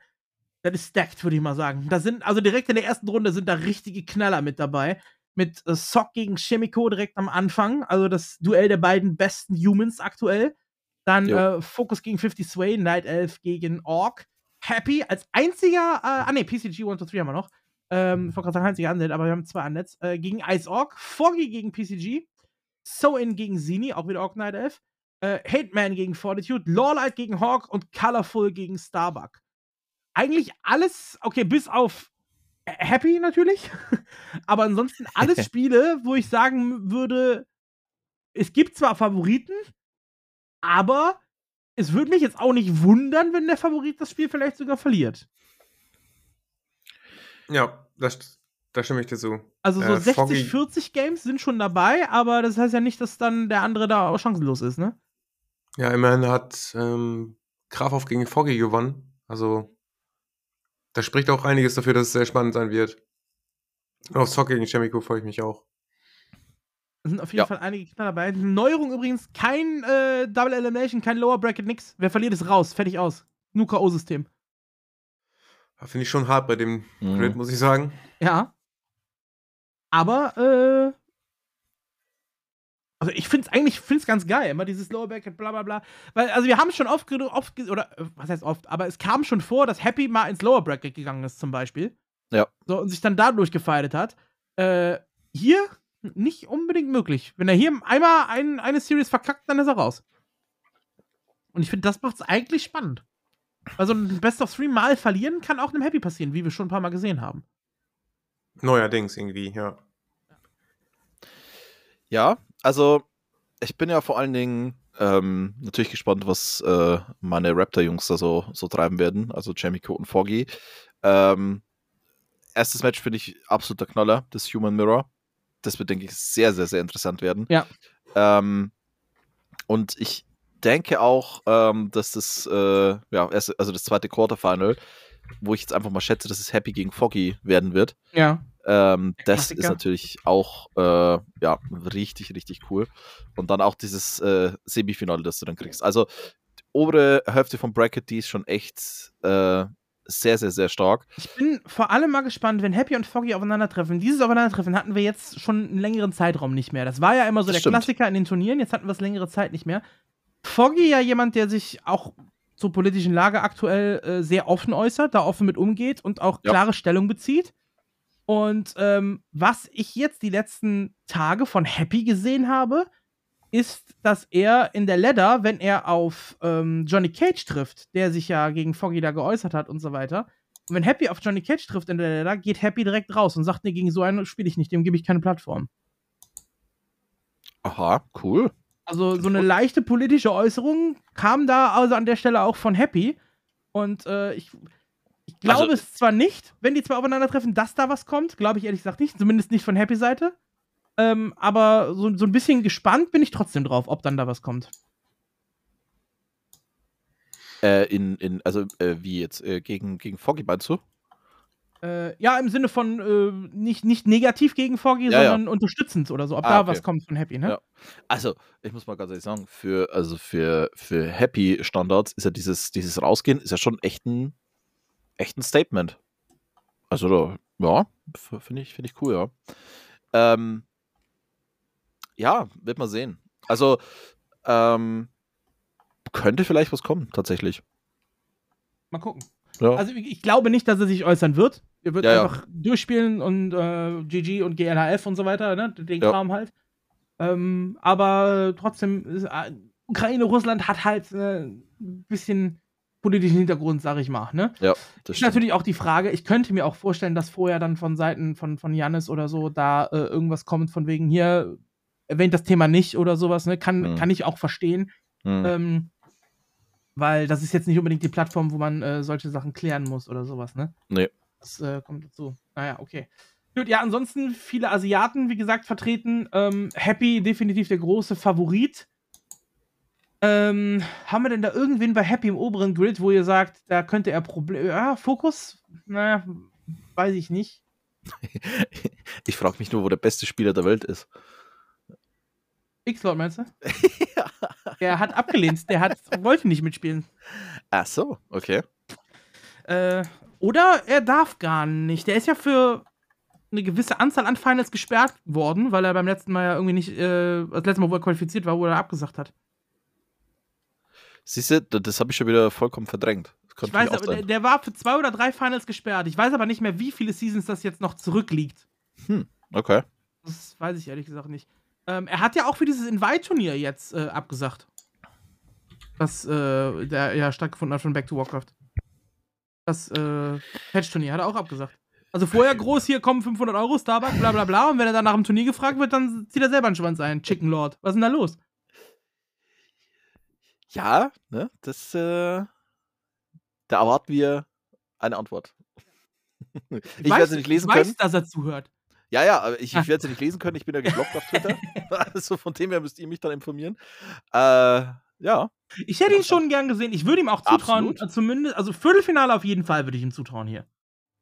das ist stacked, würde ich mal sagen. Da sind, also direkt in der ersten Runde sind da richtige Knaller mit dabei. Mit äh, Sock gegen Chemico direkt am Anfang, also das Duell der beiden besten Humans aktuell. Dann äh, Focus gegen 50 Sway, Night Elf gegen Orc. Happy als einziger, äh, ah ne, PCG 1 2 3 haben wir noch. Ähm, ich wollte gerade sagen, einziger Undead, aber wir haben zwei Undeads. Äh, gegen Ice Orc, Foggy gegen PCG, So-In gegen Zini, auch wieder Orc Night Elf. Äh, Hate-Man gegen Fortitude, Lawlight gegen Hawk und Colorful gegen Starbuck. Eigentlich alles, okay, bis auf Happy natürlich. aber ansonsten alles Spiele, wo ich sagen würde, es gibt zwar Favoriten, aber es würde mich jetzt auch nicht wundern, wenn der Favorit das Spiel vielleicht sogar verliert. Ja, das, da stimme ich dir zu. Also so äh, 60, 40 Games sind schon dabei, aber das heißt ja nicht, dass dann der andere da auch chancenlos ist, ne? Ja, immerhin hat ähm, Grafov gegen Foggy gewonnen. Also, da spricht auch einiges dafür, dass es sehr spannend sein wird. Und auf Sock gegen Chemico freue ich mich auch. Es sind auf jeden ja. Fall einige Knaller dabei. Neuerung übrigens, kein äh, Double Elimination, kein Lower Bracket, nix. Wer verliert, ist raus. Fertig aus. Nur K.O.-System. Finde ich schon hart bei dem mhm. Grid, muss ich sagen. Ja. Aber, äh, Also ich finde es eigentlich find's ganz geil, immer dieses Lower Bracket, bla bla bla. Weil, also wir haben schon oft, oft, oder äh, was heißt oft, aber es kam schon vor, dass Happy mal ins Lower Bracket gegangen ist, zum Beispiel. Ja. So, und sich dann dadurch gefeiert hat. Äh, hier nicht unbedingt möglich. Wenn er hier einmal ein, eine Series verkackt, dann ist er raus. Und ich finde, das macht es eigentlich spannend. Also ein Best of Three Mal verlieren kann auch einem Happy passieren, wie wir schon ein paar Mal gesehen haben. Neuerdings irgendwie, ja. Ja, also ich bin ja vor allen Dingen ähm, natürlich gespannt, was äh, meine Raptor-Jungs da so, so treiben werden, also Jamiko und Foggy. Ähm, erstes Match finde ich absoluter Knaller, das Human Mirror. Das wird, denke ich, sehr, sehr, sehr interessant werden. Ja. Ähm, und ich denke auch, ähm, dass das, äh, ja, erst, also das zweite Quarterfinal, wo ich jetzt einfach mal schätze, dass es Happy gegen Foggy werden wird. Ja. Ähm, das Klassiker. ist natürlich auch äh, ja, richtig, richtig cool. Und dann auch dieses äh, Semifinale, das du dann kriegst. Also die obere Hälfte vom Bracket, die ist schon echt äh, sehr, sehr, sehr stark. Ich bin vor allem mal gespannt, wenn Happy und Foggy aufeinandertreffen. Dieses Aufeinandertreffen hatten wir jetzt schon einen längeren Zeitraum nicht mehr. Das war ja immer so Das der stimmt. Klassiker in den Turnieren, jetzt hatten wir es längere Zeit nicht mehr. Foggy ja jemand, der sich auch zur politischen Lage aktuell äh, sehr offen äußert, da offen mit umgeht und auch Ja. klare Stellung bezieht. Und ähm, was ich jetzt die letzten Tage von Happy gesehen habe, ist, dass er in der Ladder, wenn er auf ähm, Johnny Cage trifft, der sich ja gegen Foggy da geäußert hat und so weiter, und wenn Happy auf Johnny Cage trifft in der Ladder, geht Happy direkt raus und sagt, nee, gegen so einen spiele ich nicht, dem gebe ich keine Plattform. Aha, cool. Also so eine leichte politische Äußerung kam da also an der Stelle auch von Happy. Und äh, ich, ich glaube Also- es zwar nicht, wenn die zwei aufeinandertreffen, dass da was kommt. Glaube ich ehrlich gesagt nicht. Zumindest nicht von Happy Seite. Ähm, aber so, so ein bisschen gespannt bin ich trotzdem drauf, ob dann da was kommt. Äh, in, in, also äh, wie jetzt, äh, gegen, gegen Foggy meinst du? Äh, ja, im Sinne von äh, nicht, nicht negativ gegen Foggy, Ja, ja. sondern unterstützend oder so. Ob Ah, da okay. was kommt von Happy, ne? Ja. Also, ich muss mal ganz ehrlich sagen, für, also für, für Happy Standards ist ja dieses, dieses Rausgehen, ist ja schon echt ein, echt ein Statement. Also, ja, finde ich, finde ich cool, ja. Ähm, ja, wird man sehen. Also, ähm, könnte vielleicht was kommen, tatsächlich. Mal gucken. Ja. Also ich glaube nicht, dass er sich äußern wird. Er wird Ja, ja. einfach durchspielen und äh, GG und GLHF und so weiter, ne? Den Ja. Kram halt. Ähm, aber trotzdem, ist, äh, Ukraine, Russland hat halt äh, ein bisschen politischen Hintergrund, sag ich mal, ne? ja, ist das stimmt. natürlich auch die Frage, ich könnte mir auch vorstellen, dass vorher dann von Seiten von, von Jannis oder so da äh, irgendwas kommt von wegen hier, erwähnt das Thema nicht oder sowas, ne? Kann, Mhm. kann ich auch verstehen. Hm. Ähm, weil das ist jetzt nicht unbedingt die Plattform, wo man äh, solche Sachen klären muss oder sowas, ne? Nee. Das äh, kommt dazu. Naja, okay. Gut, ja, ansonsten viele Asiaten, wie gesagt, vertreten. Ähm, Happy definitiv der große Favorit. Ähm, haben wir denn da irgendwen bei Happy im oberen Grid, wo ihr sagt, da könnte er Probleme. Ja, Fokus? Naja, weiß ich nicht. Ich frage mich nur, wo der beste Spieler der Welt ist. X-Lord meinst du? Der hat abgelehnt, der hat, wollte nicht mitspielen. Ach so, okay. Äh, oder er darf gar nicht. Der ist ja für eine gewisse Anzahl an Finals gesperrt worden, weil er beim letzten Mal ja irgendwie nicht, äh, das letzte Mal, wo er qualifiziert war, wo er abgesagt hat. Siehst du, da- das habe ich schon wieder vollkommen verdrängt. Ich weiß, aber der, der war für zwei oder drei Finals gesperrt. Ich weiß aber nicht mehr, wie viele Seasons das jetzt noch zurückliegt. Okay. Das weiß ich ehrlich gesagt nicht. Ähm, er hat ja auch für dieses Invite-Turnier jetzt äh, abgesagt. Das äh, der ja stattgefunden hat von Back to Warcraft. Das äh, Patch-Turnier hat er auch abgesagt. Also vorher groß, hier kommen 500 Euro, Starbucks, bla bla bla. Und wenn er dann nach dem Turnier gefragt wird, dann zieht er selber einen Schwanz ein. Chicken Lord. Was ist denn da los? Ja, ne, das, äh, da erwarten wir eine Antwort. Ich, werde sie nicht lesen ich weiß, können. dass er zuhört. Ja, ja, aber ich, ich werde sie nicht lesen können. Ich bin ja geblockt auf Twitter. also von dem her müsst ihr mich dann informieren. Äh, ja, Ich hätte ihn schon gern gesehen. Ich würde ihm auch zutrauen, Absolut. äh, zumindest, also Viertelfinale auf jeden Fall würde ich ihm zutrauen hier.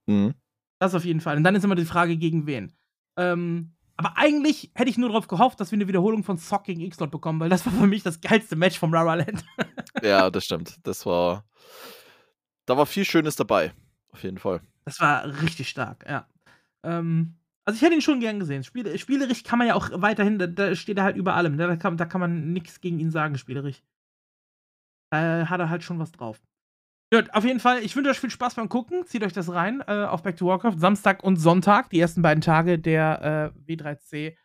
mhm. Das auf jeden Fall. Und dann ist immer die Frage, gegen wen. Ähm, aber eigentlich hätte ich nur darauf gehofft, dass wir eine Wiederholung von Sock gegen X-Lot bekommen, weil das war für mich das geilste Match vom Rara Land. ja, das stimmt. Das war, da war viel Schönes dabei. Auf jeden Fall. Das war richtig stark, ja. Ähm, Also ich hätte ihn schon gern gesehen. Spiel, spielerisch kann man ja auch weiterhin, da, da steht er halt über allem. ne? Da kann, da kann man nichts gegen ihn sagen, spielerisch. Da hat er halt schon was drauf. Gut, auf jeden Fall, ich wünsche euch viel Spaß beim Gucken. Zieht euch das rein äh, auf Back to Warcraft. Samstag und Sonntag, die ersten beiden Tage der äh, W3C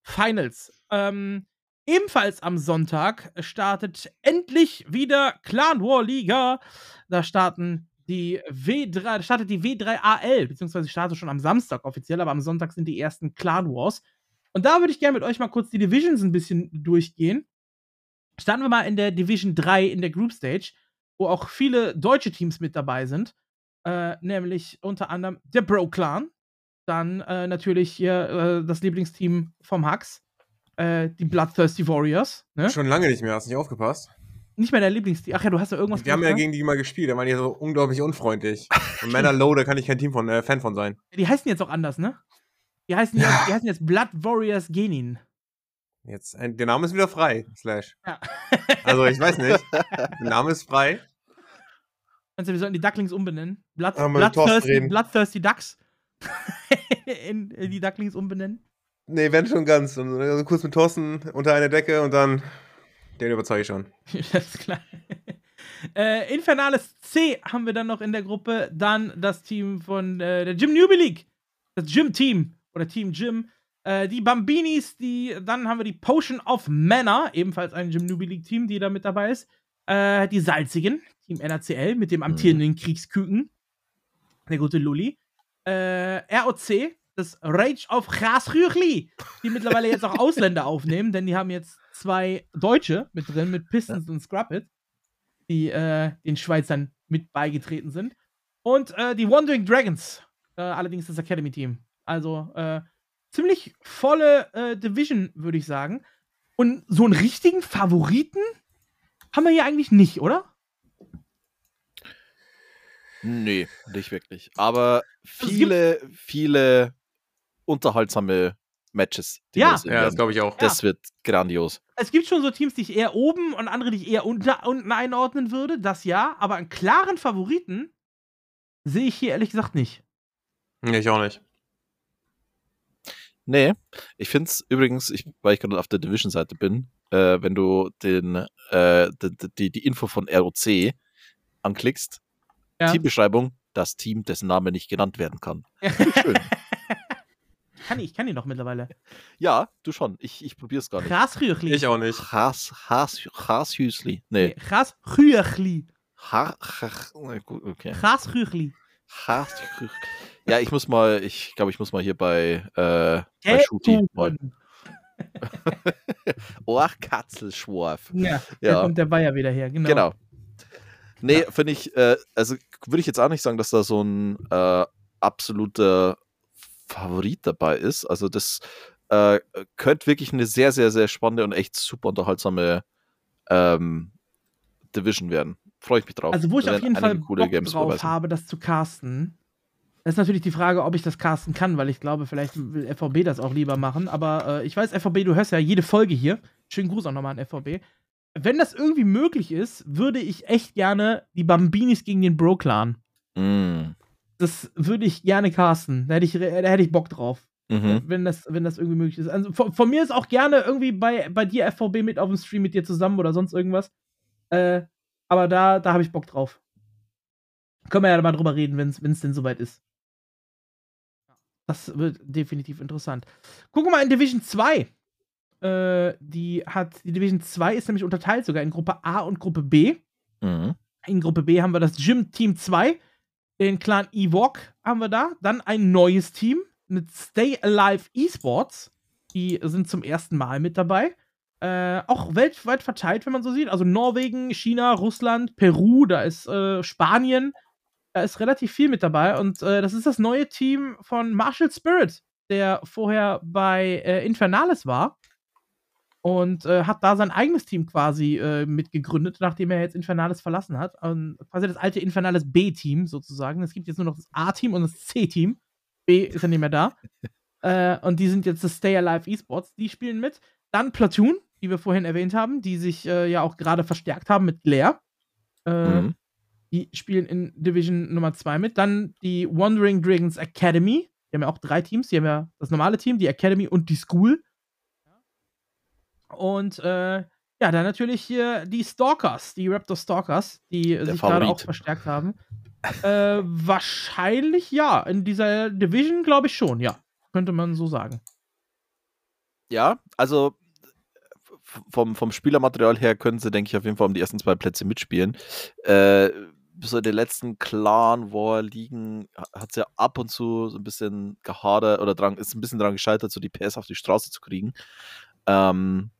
Finals. Ähm, ebenfalls am Sonntag startet endlich wieder Clan War Liga. Da starten die W3, da startet die W3AL, beziehungsweise startet schon am Samstag offiziell, aber am Sonntag sind die ersten Clan Wars. Und da würde ich gerne mit euch mal kurz die Divisions ein bisschen durchgehen. Starten wir mal in der Division 3 in der Group Stage, wo auch viele deutsche Teams mit dabei sind. Äh, nämlich unter anderem der Bro Clan. Dann äh, natürlich hier äh, das Lieblingsteam vom Hux. Äh, die Bloodthirsty Warriors. Ne? Schon lange nicht mehr, hast nicht aufgepasst? Nicht mehr der Lieblingsteam. Ach ja, du hast ja irgendwas Wir haben ja gegen die mal gespielt, da waren die so unglaublich unfreundlich. Und Männer Low, da kann ich kein Team von, äh, Fan von sein. Die heißen jetzt auch anders, ne? Die heißen, jetzt, die heißen jetzt Blood Warriors Genin. Jetzt, äh, der Name ist wieder frei, Slash. Ja. Also, ich weiß nicht. Der Name ist frei. Du, wir sollten die Ducklings umbenennen? Blood, Ah, Bloodthirsty. Bloodthirsty Ducks. in, in die Ducklings umbenennen. Nee, wenn schon ganz. Und äh, kurz mit Thorsten unter einer Decke und dann. Den überzeuge ich schon. das ist klar. Äh, Infernales C haben wir dann noch in der Gruppe. Dann das Team von äh, der Gym Newbie League. Das Gym-Team. Oder Team Gym. Äh, die Bambinis, die, dann haben wir die Potion of Mana, ebenfalls ein Gym Newbie League Team, die da mit dabei ist. Äh, die Salzigen, Team NACL, mit dem amtierenden Kriegsküken. Der gute Luli. Äh, ROC, das Rage of Grasrüchli, die mittlerweile jetzt auch Ausländer aufnehmen, denn die haben jetzt zwei Deutsche mit drin, mit Pistons und Scrub It, die äh, den Schweizern mit beigetreten sind. Und äh, die Wandering Dragons, äh, allerdings das Academy-Team. Also äh, ziemlich volle äh, Division, würde ich sagen. Und so einen richtigen Favoriten haben wir hier eigentlich nicht, oder? Nee, nicht wirklich. Aber Also viele, viele unterhaltsame Matches. die Ja. Ja, das glaube ich auch. das wird grandios. Es gibt schon so Teams, die ich eher oben und andere, die ich eher unter, unten einordnen würde, das ja, aber einen klaren Favoriten sehe ich hier ehrlich gesagt nicht. Nee, ich auch nicht. Nee, ich finde es übrigens, ich, weil ich gerade auf der Division-Seite bin, äh, wenn du den, äh, die, die, die Info von ROC anklickst, Ja. Teambeschreibung, das Team, dessen Name nicht genannt werden kann. Schön. Kann ich, kann ich noch mittlerweile. ja, du schon. Ich, ich probier's gar nicht. Grasrüchli. Ich auch nicht. Has, Has, Hashüsli. Nee. Grasrüchli. Ha, ha, gut, okay. Ja, ich muss mal, ich glaube, ich muss mal hier bei, äh, bei Shooty mal. Ohrkatzelschworf. Ja, da Ja. kommt der Bayer wieder her, genau. Genau. Nee, finde ich, äh, also würde ich jetzt auch nicht sagen, dass da so ein äh, absoluter Favorit dabei ist. Also das äh, könnte wirklich eine sehr, sehr, sehr spannende und echt super unterhaltsame ähm, Division werden. Freue ich mich drauf. Also, wo ich auf jeden Fall coole Bock Games drauf habe, das zu casten. Das ist natürlich die Frage, ob ich das casten kann, weil ich glaube, vielleicht will FVB das auch lieber machen. Aber äh, ich weiß, FVB, du hörst ja jede Folge hier. Schönen Gruß auch nochmal an FVB. Wenn das irgendwie möglich ist, würde ich echt gerne die Bambinis gegen den Bro-Clan. Mm. Das würde ich gerne casten. Da hätte ich, da hätte ich Bock drauf. Mhm. Wenn, das, wenn das irgendwie möglich ist. Also von, von mir ist auch gerne irgendwie bei, bei dir FVB mit auf dem Stream mit dir zusammen oder sonst irgendwas. Äh, aber da, da habe ich Bock drauf. Können wir ja mal drüber reden, wenn es denn soweit ist. Das wird definitiv interessant. Gucken wir mal in Division 2. Äh, die hat, die Division 2 ist nämlich unterteilt sogar in Gruppe A und Gruppe B. Mhm. In Gruppe B haben wir das Gym Team 2, den Clan Ewok haben wir da. Dann ein neues Team mit Stay Alive Esports. Die sind zum ersten Mal mit dabei. Äh, auch weltweit verteilt, wenn man so sieht. Also Norwegen, China, Russland, Peru, da ist äh, Spanien. Da ist relativ viel mit dabei. Und äh, das ist das neue Team von Martial Spirit, der vorher bei äh, Infernales war. Und äh, hat da sein eigenes Team quasi äh, mitgegründet, nachdem er jetzt Infernales verlassen hat. Ähm, quasi das alte Infernales B-Team sozusagen. Es gibt jetzt nur noch das A-Team und das C-Team. B ist ja nicht mehr da. äh, und die sind jetzt das Stay Alive Esports. Die spielen mit. Dann Platoon, die wir vorhin erwähnt haben, die sich äh, ja auch gerade verstärkt haben mit Blair. Äh, Mhm. Die spielen in Division Nummer 2 mit. Dann die Wandering Dragons Academy. Die haben ja auch drei Teams. Die haben ja das normale Team, die Academy und die School. Und äh, ja, dann natürlich hier die Stalkers, die Raptor Stalkers, die Der sich gerade auch verstärkt haben. äh, wahrscheinlich ja. In dieser Division glaube ich schon, ja. Könnte man so sagen. Ja, also vom, vom Spielermaterial her können sie, denke ich, auf jeden Fall um die ersten zwei Plätze mitspielen. Äh, so in den letzten Clan War Ligen hat es ja ab und zu so ein bisschen gehadert oder dran, ist ein bisschen daran gescheitert, so die PS auf die Straße zu kriegen. Ähm,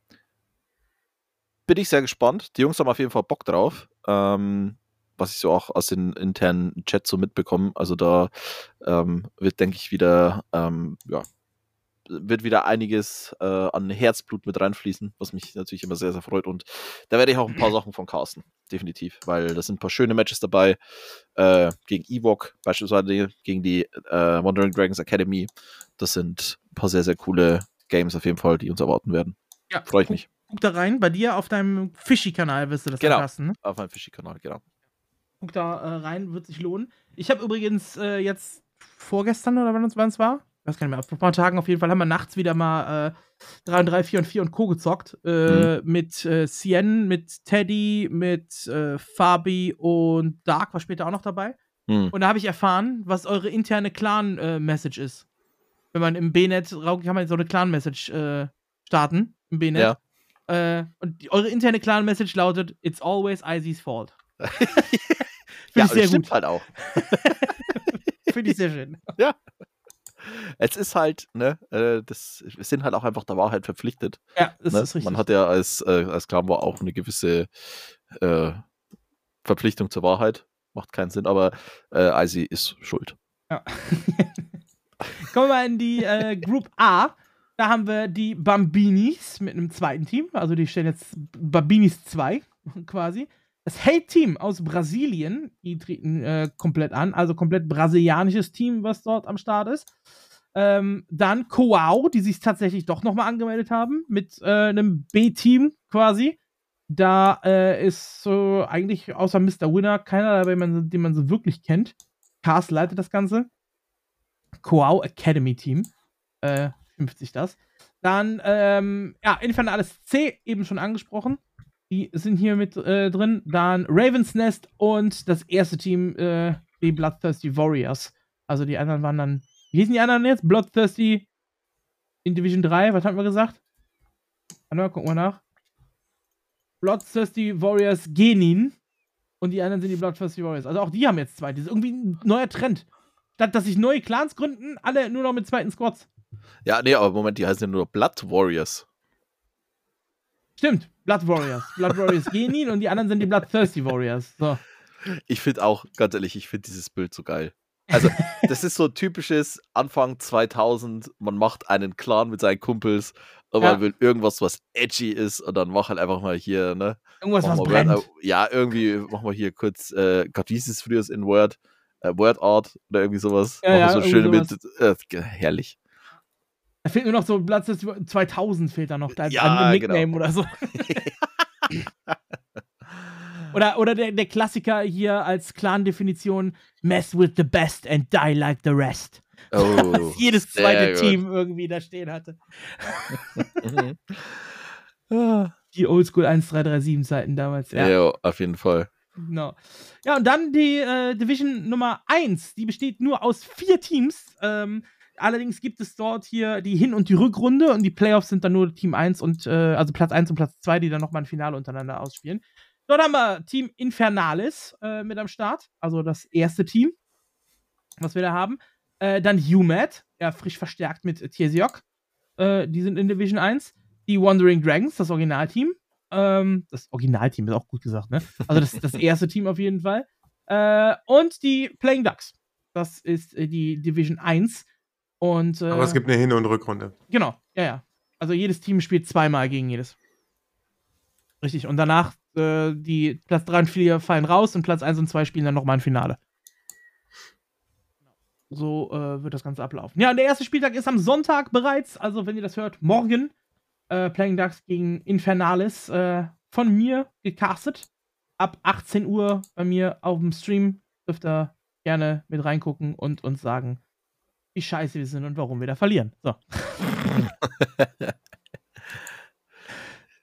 bin ich sehr gespannt. Die Jungs haben auf jeden Fall Bock drauf. Ähm, was ich so auch aus den internen Chats so mitbekomme. Also da ähm, wird, denke ich, wieder ähm, ja, wird wieder einiges äh, an Herzblut mit reinfließen, was mich natürlich immer sehr, sehr freut. Und da werde ich auch ein paar Sachen von casten, definitiv, weil da sind ein paar schöne Matches dabei. Äh, gegen Ewok beispielsweise, gegen die äh, Wandering Dragons Academy. Das sind ein paar sehr, sehr coole Games auf jeden Fall, die uns erwarten werden. Ja, Freue ich mich. Guck da rein, bei dir auf deinem Fischi-Kanal wirst du das Genau. dann lassen. Ne? Auf meinem Fischi-Kanal, genau. Guck da äh, rein, wird sich lohnen. Ich habe übrigens äh, jetzt vorgestern oder wann es war, weiß gar nicht mehr, vor ein paar Tagen auf jeden Fall haben wir nachts wieder mal äh, 3 und 3, 4 und 4 und Co. gezockt. Äh, Mit äh, Cien, mit Teddy, mit äh, Fabi und Dark war später auch noch dabei. Hm. Und da habe ich erfahren, was eure interne Clan-Message ist. Wenn man im B-Net, kann man so eine Clan-Message äh, starten, im B-Net. Ja. Äh, und eure interne Clan-Message lautet, It's always Icy's fault. ja, ich sehr das stimmt gut. halt auch. Finde ich sehr schön. Es ist halt, ne, äh, das, wir sind halt auch einfach der Wahrheit verpflichtet. Ja, das ne? ist richtig. Man hat ja als, äh, als Clan War auch eine gewisse äh, Verpflichtung zur Wahrheit. Macht keinen Sinn, aber äh, Icy ist schuld. Ja. Kommen wir mal in die äh, Group A. Da haben wir die Bambinis mit einem zweiten Team. Also die stellen jetzt Bambinis 2 quasi. Das Hate-Team aus Brasilien, die treten äh, komplett an. Also komplett brasilianisches Team, was dort am Start ist. Ähm, dann Coao, die sich tatsächlich doch nochmal angemeldet haben mit äh, einem B-Team quasi. Da äh, ist so eigentlich außer Mr. Winner keiner dabei, man, den man so wirklich kennt. Cast leitet das Ganze. Coao Academy Team. Äh, 50 das. Dann, ähm, ja, Infernales C, eben schon angesprochen. Die sind hier mit äh, drin. Dann Raven's Nest und das erste Team, äh, die Bloodthirsty Warriors. Also die anderen waren dann. Wie hießen die anderen jetzt? Bloodthirsty in Division 3, was hatten wir gesagt? Warte mal, gucken wir nach. Bloodthirsty Warriors Genin. Und die anderen sind die Bloodthirsty Warriors. Also auch die haben jetzt zwei. Das ist irgendwie ein neuer Trend. Statt dass sich neue Clans gründen, alle nur noch mit zweiten Squads. Ja, nee, aber Moment, die heißen ja nur Blood Warriors. Stimmt, Blood Warriors. Blood Warriors Genin und die anderen sind die Bloodthirsty Warriors. So. Ich finde auch, ganz ehrlich, ich finde dieses Bild so geil. Also, das ist so typisches Anfang 2000, man macht einen Clan mit seinen Kumpels und Ja. man will irgendwas, was edgy ist und dann mach halt einfach mal hier, ne? Irgendwas, was brennt. Word, ja, irgendwie machen wir hier kurz, äh, Gott, wie hieß es früher in Word? Äh, Word Art oder irgendwie sowas. Ja, ja, so schöne mit, äh, herrlich. Da fehlt nur noch so Bloodthirsty 2000 fehlt da noch. Da als Ja, ein Nickname genau. oder so. oder oder der, der Klassiker hier als Clan-Definition: Mess with the best and die like the rest. Oh, was jedes zweite gut. Team irgendwie da stehen hatte. Mhm. Die Oldschool 1337 Zeiten damals. Ja, Ja. auf jeden Fall. Genau. Ja, und dann die äh, Division Nummer 1. Die besteht nur aus vier Teams. Ähm, allerdings gibt es dort hier die Hin- und die Rückrunde und die Playoffs sind dann nur Team 1 und, äh, also Platz 1 und Platz 2, die dann nochmal ein Finale untereinander ausspielen. Dort haben wir Team Infernalis äh, mit am Start, also das erste Team, was wir da haben. Äh, dann UMAD, ja, frisch verstärkt mit Tiesiok. Äh, die sind in Division 1. Die Wandering Dragons, das Originalteam. Ähm, das Originalteam ist auch gut gesagt, ne? Also das, das erste Team auf jeden Fall. Äh, und die Playing Ducks. Das ist äh, die Division 1. Und, äh, Aber es gibt eine Hin- und Rückrunde. Genau, ja, ja. Also jedes Team spielt zweimal gegen jedes. Richtig. Und danach, äh, die Platz 3 und 4 fallen raus und Platz 1 und 2 spielen dann nochmal ein Finale. So äh, wird das Ganze ablaufen. Ja, und der erste Spieltag ist am Sonntag bereits. Also, wenn ihr das hört, morgen. Äh, Playing Ducks gegen Infernalis. Äh, von mir gecastet. Ab 18 Uhr bei mir auf dem Stream. Dürft ihr gerne mit reingucken und uns sagen, wie scheiße wir sind und warum wir da verlieren. So.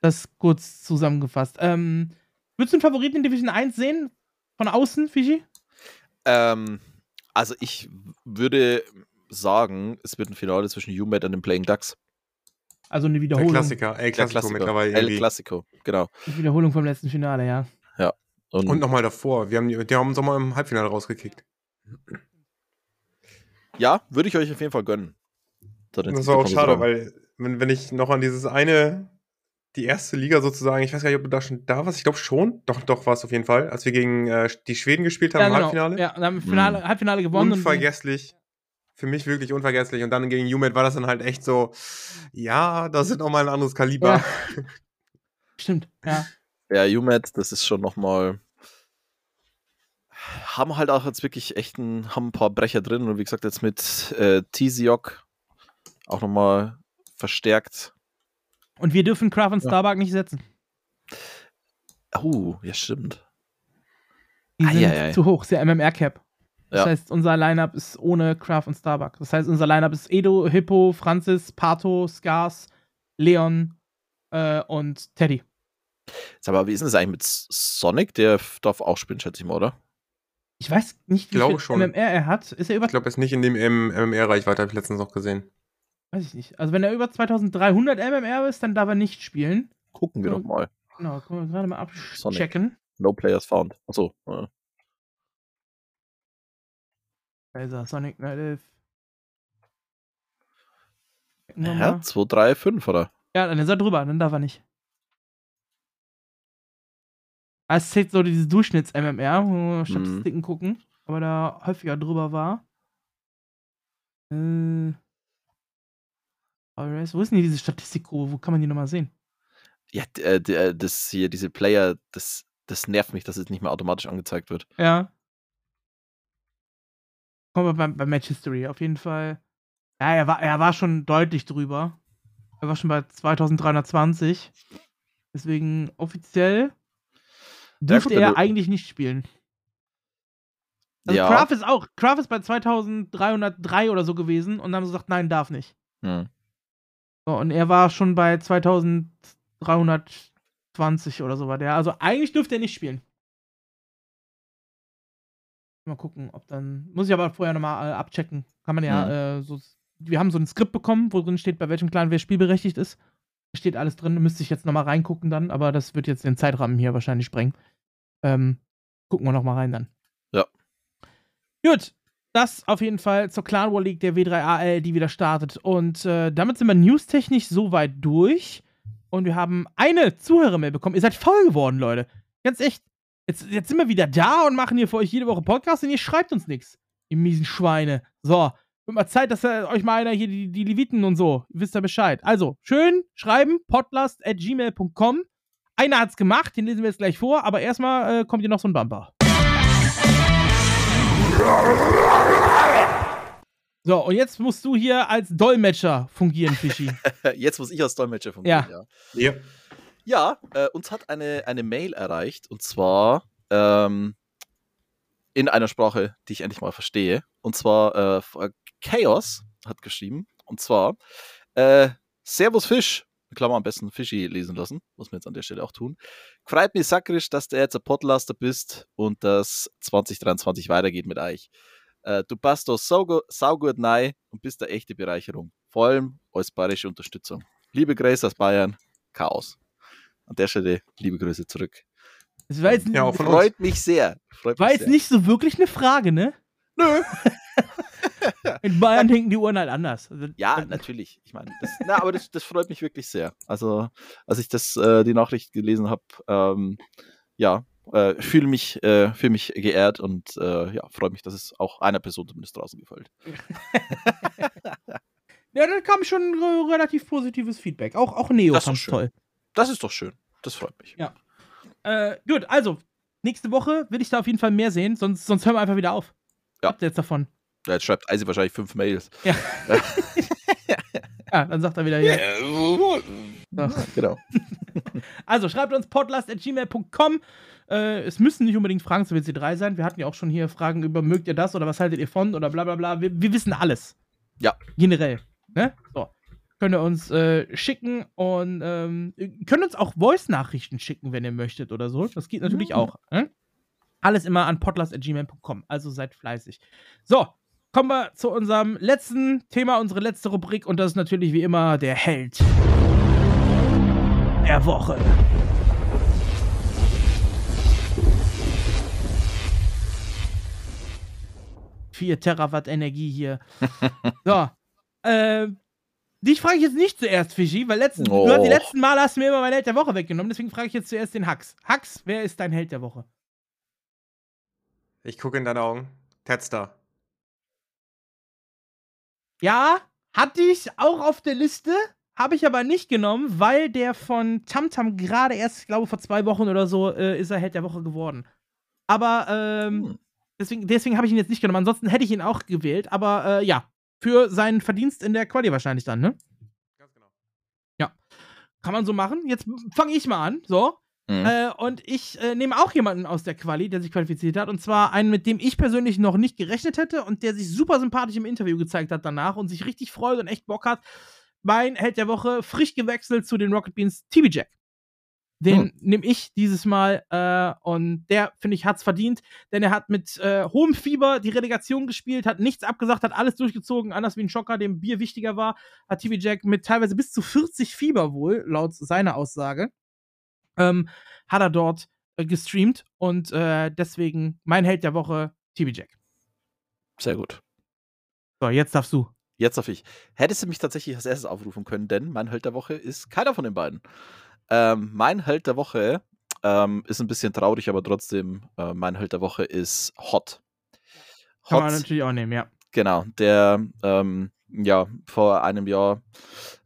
das kurz zusammengefasst. Ähm, würdest du einen Favoriten in Division 1 sehen? Von außen, Fischi? Ähm, also ich würde sagen, es wird ein Finale zwischen UMAT und den Playing Ducks. Also eine Der Wiederholung. Klassiker, El Clasico mittlerweile El. Clasico, genau. Die Wiederholung vom letzten Finale, ja. Und, Und nochmal davor. Wir haben, die die haben uns auch mal im Halbfinale rausgekickt. Ja, würde ich euch auf jeden Fall gönnen. So, Das war auch schade, weil, wenn, wenn ich noch an dieses eine, die erste Liga sozusagen, ich weiß gar nicht, ob du da schon da warst, ich glaube schon. Doch, doch, war es auf jeden Fall, als wir gegen äh, die Schweden gespielt haben ja, im genau. Halbfinale. Ja, dann haben wir Finale, Halbfinale gewonnen. und- Unvergesslich. Für mich wirklich unvergesslich. Und dann gegen UMAT war das dann halt echt so, ja, das ist nochmal ein anderes Kaliber. Ja. Stimmt, ja. Ja, UMAT, das ist schon nochmal. Haben halt auch jetzt wirklich echt ein, haben ein paar Brecher drin und wie gesagt, jetzt mit äh, Tiziok auch nochmal verstärkt. Und wir dürfen Kraft und Ja. Starbuck nicht setzen. Oh, ja, stimmt. Die sind Eieiei. zu hoch, ja MMR-Cap. Das Ja. heißt, unser Lineup ist ohne Kraft und Starbuck. Das heißt, unser Lineup ist Edo, Hippo, Francis, Pato, Scars, Leon äh, und Teddy. Sag mal, wie ist denn das eigentlich mit Sonic? Der darf auch spielen, schätze ich mal, oder? Ich weiß nicht, wie Glaube viel schon. MMR er hat. Ist er über Ich glaube, er ist nicht in dem MMR-Reichweite, habe ich letztens noch gesehen. Weiß ich nicht. Also wenn er über 2300 MMR ist, dann darf er nicht spielen. Gucken wir Ja. doch mal. Genau, können wir gerade mal abchecken. No players found. Achso. Äh. Da ist er, Sonic Native. Checken wir Ja, mal. 2, 3, 5, oder? Ja, dann ist er drüber, dann darf er nicht. Ah, Es zählt so dieses Durchschnitts-MMR, wo wir Statistiken gucken, aber da häufiger drüber war. Äh. Wo ist denn hier diese Statistik? Wo kann man die nochmal sehen? Ja, äh, äh, das hier, diese Player, das, das nervt mich, dass es nicht mehr automatisch angezeigt wird. Ja. Kommen wir beim, beim Match History, auf jeden Fall. Ja, er war, er war schon deutlich drüber. Er war schon bei 2320. Deswegen offiziell dürfte er eigentlich nicht spielen. Also ja. Kraft ist auch, Kraft ist bei 2303 oder so gewesen und dann haben sie gesagt, nein, darf nicht. Hm. So, und er war schon bei 2320 oder so war der. Also eigentlich dürfte er nicht spielen. Mal gucken, ob dann. Muss ich aber vorher nochmal äh, abchecken. Kann man ja äh, so. Wir haben so ein Skript bekommen, wo drin steht, bei welchem Clan wer spielberechtigt ist. Da steht alles drin. Müsste ich jetzt nochmal reingucken dann, aber das wird jetzt den Zeitrahmen hier wahrscheinlich sprengen. Ähm, gucken wir nochmal rein dann. Ja. Gut, das auf jeden Fall zur Clan War League der W3AL, die wieder startet. Und äh, damit sind wir newstechnisch soweit durch. Und wir haben eine Zuhörermail bekommen. Ihr seid faul geworden, Leute. Ganz echt. Jetzt, jetzt sind wir wieder da und machen hier für euch jede Woche Podcast und ihr schreibt uns nichts. Ihr miesen Schweine. So. Wird mal Zeit, dass äh, euch mal einer hier die, die Leviten und so. Ihr wisst ja Bescheid. Also, schön schreiben. podlast.gmail.com. Einer hat's gemacht, den lesen wir jetzt gleich vor, aber erstmal äh, kommt hier noch so ein Bumper. So, und jetzt musst du hier als Dolmetscher fungieren, Fischi. Jetzt muss ich als Dolmetscher fungieren, ja. Ja. Ja, äh, uns hat eine, eine Mail erreicht und zwar ähm, in einer Sprache, die ich endlich mal verstehe. Und zwar äh, Chaos hat geschrieben. Und zwar äh, Servus Fisch. Klammer am besten Fischi lesen lassen. Muss man jetzt an der Stelle auch tun. Freut mich sakrisch, dass du jetzt ein Podlaster bist und dass 2023 weitergeht mit euch. Äh, du passt doch saugu saugut nein und bist eine echte Bereicherung. Vor allem als bayerische Unterstützung. Liebe Grüße aus Bayern. Chaos. An der Stelle liebe Grüße zurück. Das war jetzt, Ja, von uns. Freut mich sehr. Freut war mich jetzt sehr. nicht so wirklich eine Frage, ne? Nö. In Bayern denken die Uhren halt anders. Also, Ja, natürlich. Ich meine, das, na, aber das, das freut mich wirklich sehr. Also, als ich das, äh, die Nachricht gelesen habe, ähm, ja, äh, fühle mich, äh, fühl mich geehrt und äh, ja, freue mich, dass es auch einer Person zumindest draußen gefällt. Ja, da kam schon äh, relativ positives Feedback. Auch, auch Neo Das schön. toll. Das ist doch schön. Das freut mich. Ja. Äh, gut, also, nächste Woche will ich da auf jeden Fall mehr sehen, sonst, sonst hören wir einfach wieder auf. Ja. Habt ihr jetzt davon? Ja, Jetzt schreibt Eisi wahrscheinlich fünf Mails. Ja. ja, dann sagt er wieder, ja. Genau. Also schreibt uns podlast.gmail.com. Äh, es müssen nicht unbedingt Fragen zu WC3 sein. Wir hatten ja auch schon hier Fragen über, mögt ihr das oder was haltet ihr von oder bla bla bla. Wir, wir wissen alles. Ja. Generell. Ne? So. Könnt ihr uns äh, schicken und ähm, könnt uns auch Voice-Nachrichten schicken, wenn ihr möchtet oder so. Das geht natürlich Mhm. auch. Ne? Alles immer an podlast.gmail.com. Also seid fleißig. So, kommen wir zu unserem letzten Thema, unsere letzte Rubrik und das ist natürlich wie immer der Held der Woche. Vier Terawatt Energie hier. so. Äh, dich frage ich jetzt nicht zuerst, Fischi, weil letzten, du hast die Och. letzten Male hast du mir immer mein Held der Woche weggenommen, deswegen frage ich jetzt zuerst den Hax. Hax, wer ist dein Held der Woche? Ich gucke in deine Augen. Tedstar. Ja, hatte ich auch auf der Liste, habe ich aber nicht genommen, weil der von Tamtam gerade erst, ich glaube, vor zwei Wochen oder so äh, ist er Held der Woche geworden. Aber ähm, Hm. deswegen, deswegen habe ich ihn jetzt nicht genommen. Ansonsten hätte ich ihn auch gewählt, aber äh, ja, für seinen Verdienst in der Quali wahrscheinlich dann, ne? Ganz genau. Kann man so machen. Jetzt fange ich mal an, so. Mhm. Äh, und ich äh, nehme auch jemanden aus der Quali, der sich qualifiziert hat. Und zwar einen, mit dem ich persönlich noch nicht gerechnet hätte und der sich super sympathisch im Interview gezeigt hat danach und sich richtig freut und echt Bock hat. Mein Held der Woche, frisch gewechselt zu den Rocket Beans, TB Jack. Den Hm. nehme ich dieses Mal äh, und der, finde ich, hat's verdient, denn er hat mit äh, hohem Fieber die Relegation gespielt, hat nichts abgesagt, hat alles durchgezogen, anders wie ein Schocker, dem Bier wichtiger war, hat TB Jack mit teilweise bis zu 40 Fieber wohl, laut seiner Aussage, ähm, hat er dort äh, gestreamt und äh, deswegen mein Held der Woche, TB Jack. Sehr gut. So, jetzt darfst du. Jetzt darf ich. Hättest du mich tatsächlich als erstes aufrufen können, denn mein Held der Woche ist keiner von den beiden. Ähm, mein Held der Woche ähm, ist ein bisschen traurig, aber trotzdem, äh, mein Held der Woche ist Hot. Kann man natürlich auch nehmen, ja. Genau, der ähm, ja vor einem Jahr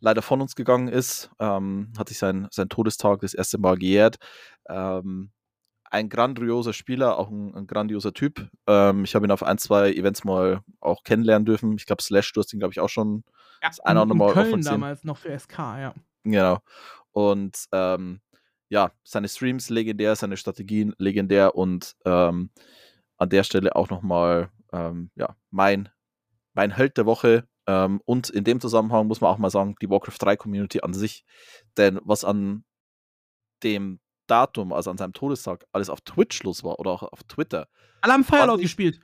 leider von uns gegangen ist, ähm, hat sich sein, sein Todestag das erste Mal gejährt. Ähm, ein grandioser Spieler, auch ein, ein grandioser Typ. Ähm, ich habe ihn auf ein, zwei Events mal auch kennenlernen dürfen. Ich glaube, Slash, du hast ihn, glaube ich, auch schon ja das eine oder andere Mal Köln damals noch für SK, ja. Genau. Und ähm, ja, seine Streams legendär, seine Strategien legendär und ähm, an der Stelle auch nochmal ähm, ja, mein, mein Held der Woche. Ähm, und in dem Zusammenhang muss man auch mal sagen, die Warcraft 3 Community an sich. Denn was an dem Datum, also an seinem Todestag, alles auf Twitch los war oder auch auf Twitter, Alle haben Firelord gespielt.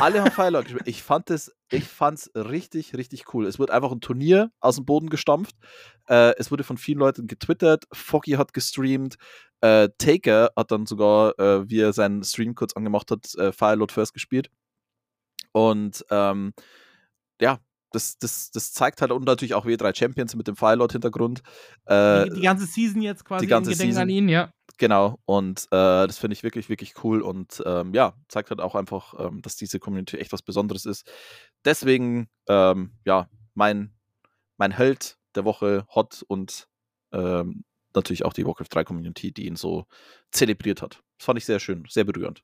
alle haben Firelord gespielt. Ich fand es, ich fand's richtig, richtig cool. Es wird einfach ein Turnier aus dem Boden gestampft. Äh, es wurde von vielen Leuten getwittert. Foggy hat gestreamt. Äh, Taker hat dann sogar, äh, wie er seinen Stream kurz angemacht hat, äh, Firelord First gespielt. Und ähm, ja, das, das, das zeigt halt und natürlich auch W3 Champions mit dem Firelord-Hintergrund. Äh, die, die ganze Season jetzt quasi die ganze in Gedenken an Season. ihn, ja. Genau, und äh, das finde ich wirklich, wirklich cool und ähm, ja, zeigt halt auch einfach, ähm, dass diese Community echt was Besonderes ist. Deswegen, ähm, ja, mein, mein Held der Woche, Hot und ähm, natürlich auch die Warcraft 3 Community, die ihn so zelebriert hat. Das fand ich sehr schön, sehr berührend.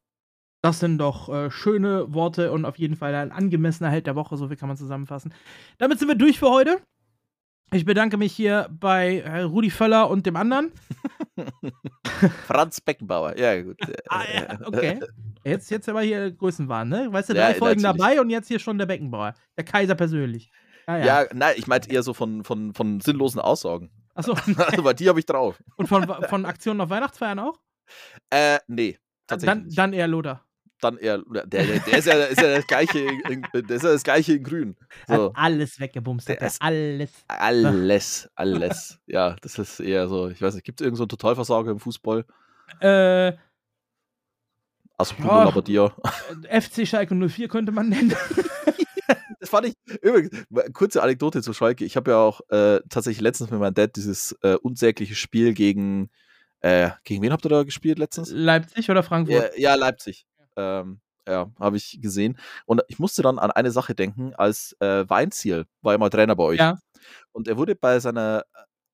Das sind doch äh, schöne Worte und auf jeden Fall ein angemessener Held der Woche, so viel kann man zusammenfassen. Damit sind wir durch für heute. Ich bedanke mich hier bei äh, Rudi Völler und dem anderen. Franz Beckenbauer, ja gut. Ah, ja, okay. Jetzt, jetzt aber hier Größenwahn, ne? Weißt du, Ja, drei Folgen natürlich. dabei und jetzt hier schon der Beckenbauer. Der Kaiser persönlich. Ja, ja. Ja, nein, ich meinte eher so von, von, von sinnlosen Aussagen. Achso, Aber die habe ich drauf. und von, von Aktionen auf Weihnachtsfeiern auch? Äh, nee, tatsächlich. Dann, nicht. dann eher Loder. Dann eher, der, der, der ist ja, ist ja das gleiche, in, der ist ja das gleiche in Grün. So, Hat alles weggebumst. Hat Der er alles. alles, alles. Ja, das ist eher so, ich weiß nicht, gibt es irgendeinen so Totalversager im Fußball? Äh, Also Ja. Labbadia. FC Schalke 04 könnte man nennen. Das fand ich, übrigens, kurze Anekdote zu Schalke. Ich habe ja auch äh, tatsächlich letztens mit meinem Dad dieses äh, unsägliche Spiel gegen, äh, gegen wen habt ihr da gespielt letztens? Leipzig oder Frankfurt? Ja, ja Leipzig. Ähm, ja, habe ich gesehen. Und ich musste dann an eine Sache denken, als äh, Weinziel war mal Trainer bei euch. Ja. Und er wurde bei seiner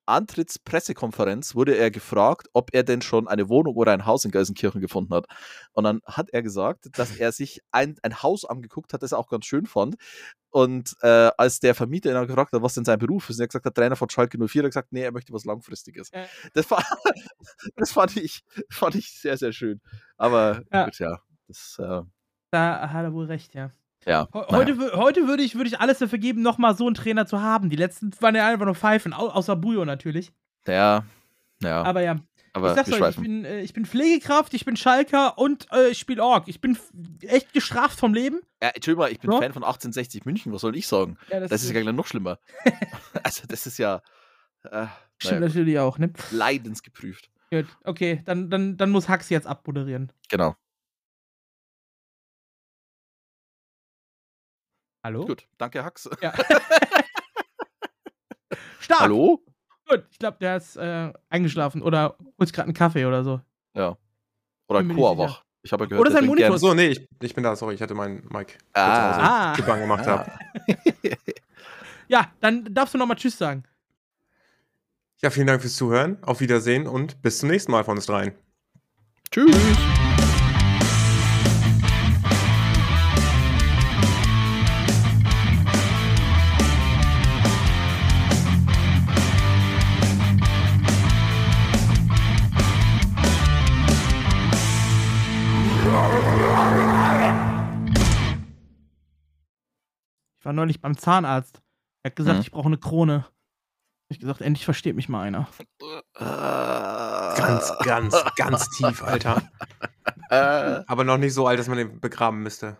Antrittspressekonferenz wurde er gefragt, ob er denn schon eine Wohnung oder ein Haus in Gelsenkirchen gefunden hat. Und dann hat er gesagt, dass er sich ein, ein Haus angeguckt hat, das er auch ganz schön fand. Und äh, als der Vermieter ihn dann gefragt hat, was denn sein Beruf ist, und er hat gesagt, der Trainer von Schalke 04 hat gesagt, nee, er möchte was Langfristiges. Äh. Das, war, das fand, ich, fand ich sehr, sehr schön. Aber Ja. gut, ja. Das, äh, Da hat er wohl recht, ja. Ja. Ho- naja. Heute, wü- heute würde ich, würde ich alles dafür geben, nochmal so einen Trainer zu haben. Die letzten waren ja einfach nur Pfeifen, au außer Bujo natürlich. Ja. Ja. Aber ja, aber ich sag's euch, ich bin, äh, ich bin Pflegekraft, ich bin Schalker und äh, ich spiele Org. Ich bin echt gestraft vom Leben. Ja, Entschuldigung mal, ich bin Ja. Fan von 1860 München, was soll ich sagen? Ja, Das ist ja gleich noch schlimmer. also, das ist ja äh, Stimmt naja, natürlich auch, ne? leidensgeprüft. Gut, okay, dann, dann, dann muss Hax jetzt abmoderieren. Genau. Hallo? Gut, danke, Hax. Ja. Stark. Hallo? Gut, ich glaube, der ist äh, eingeschlafen oder holt gerade einen Kaffee oder so. Ja. Oder Chorwach. Ich habe gehört, Oder der sein Monitor. So, nee, ich, ich bin da, sorry, ich hatte meinen Mic Ah. dem Gebang gemacht. Ah. hab. Ja, dann darfst du nochmal Tschüss sagen. Ja, vielen Dank fürs Zuhören. Auf Wiedersehen und bis zum nächsten Mal von uns dreien. Tschüss. War neulich beim Zahnarzt. Er hat gesagt, Mhm. ich brauche eine Krone. Ich gesagt, endlich versteht mich mal einer. Ganz, ganz, ganz tief, Alter. Aber noch nicht so alt, dass man den begraben müsste.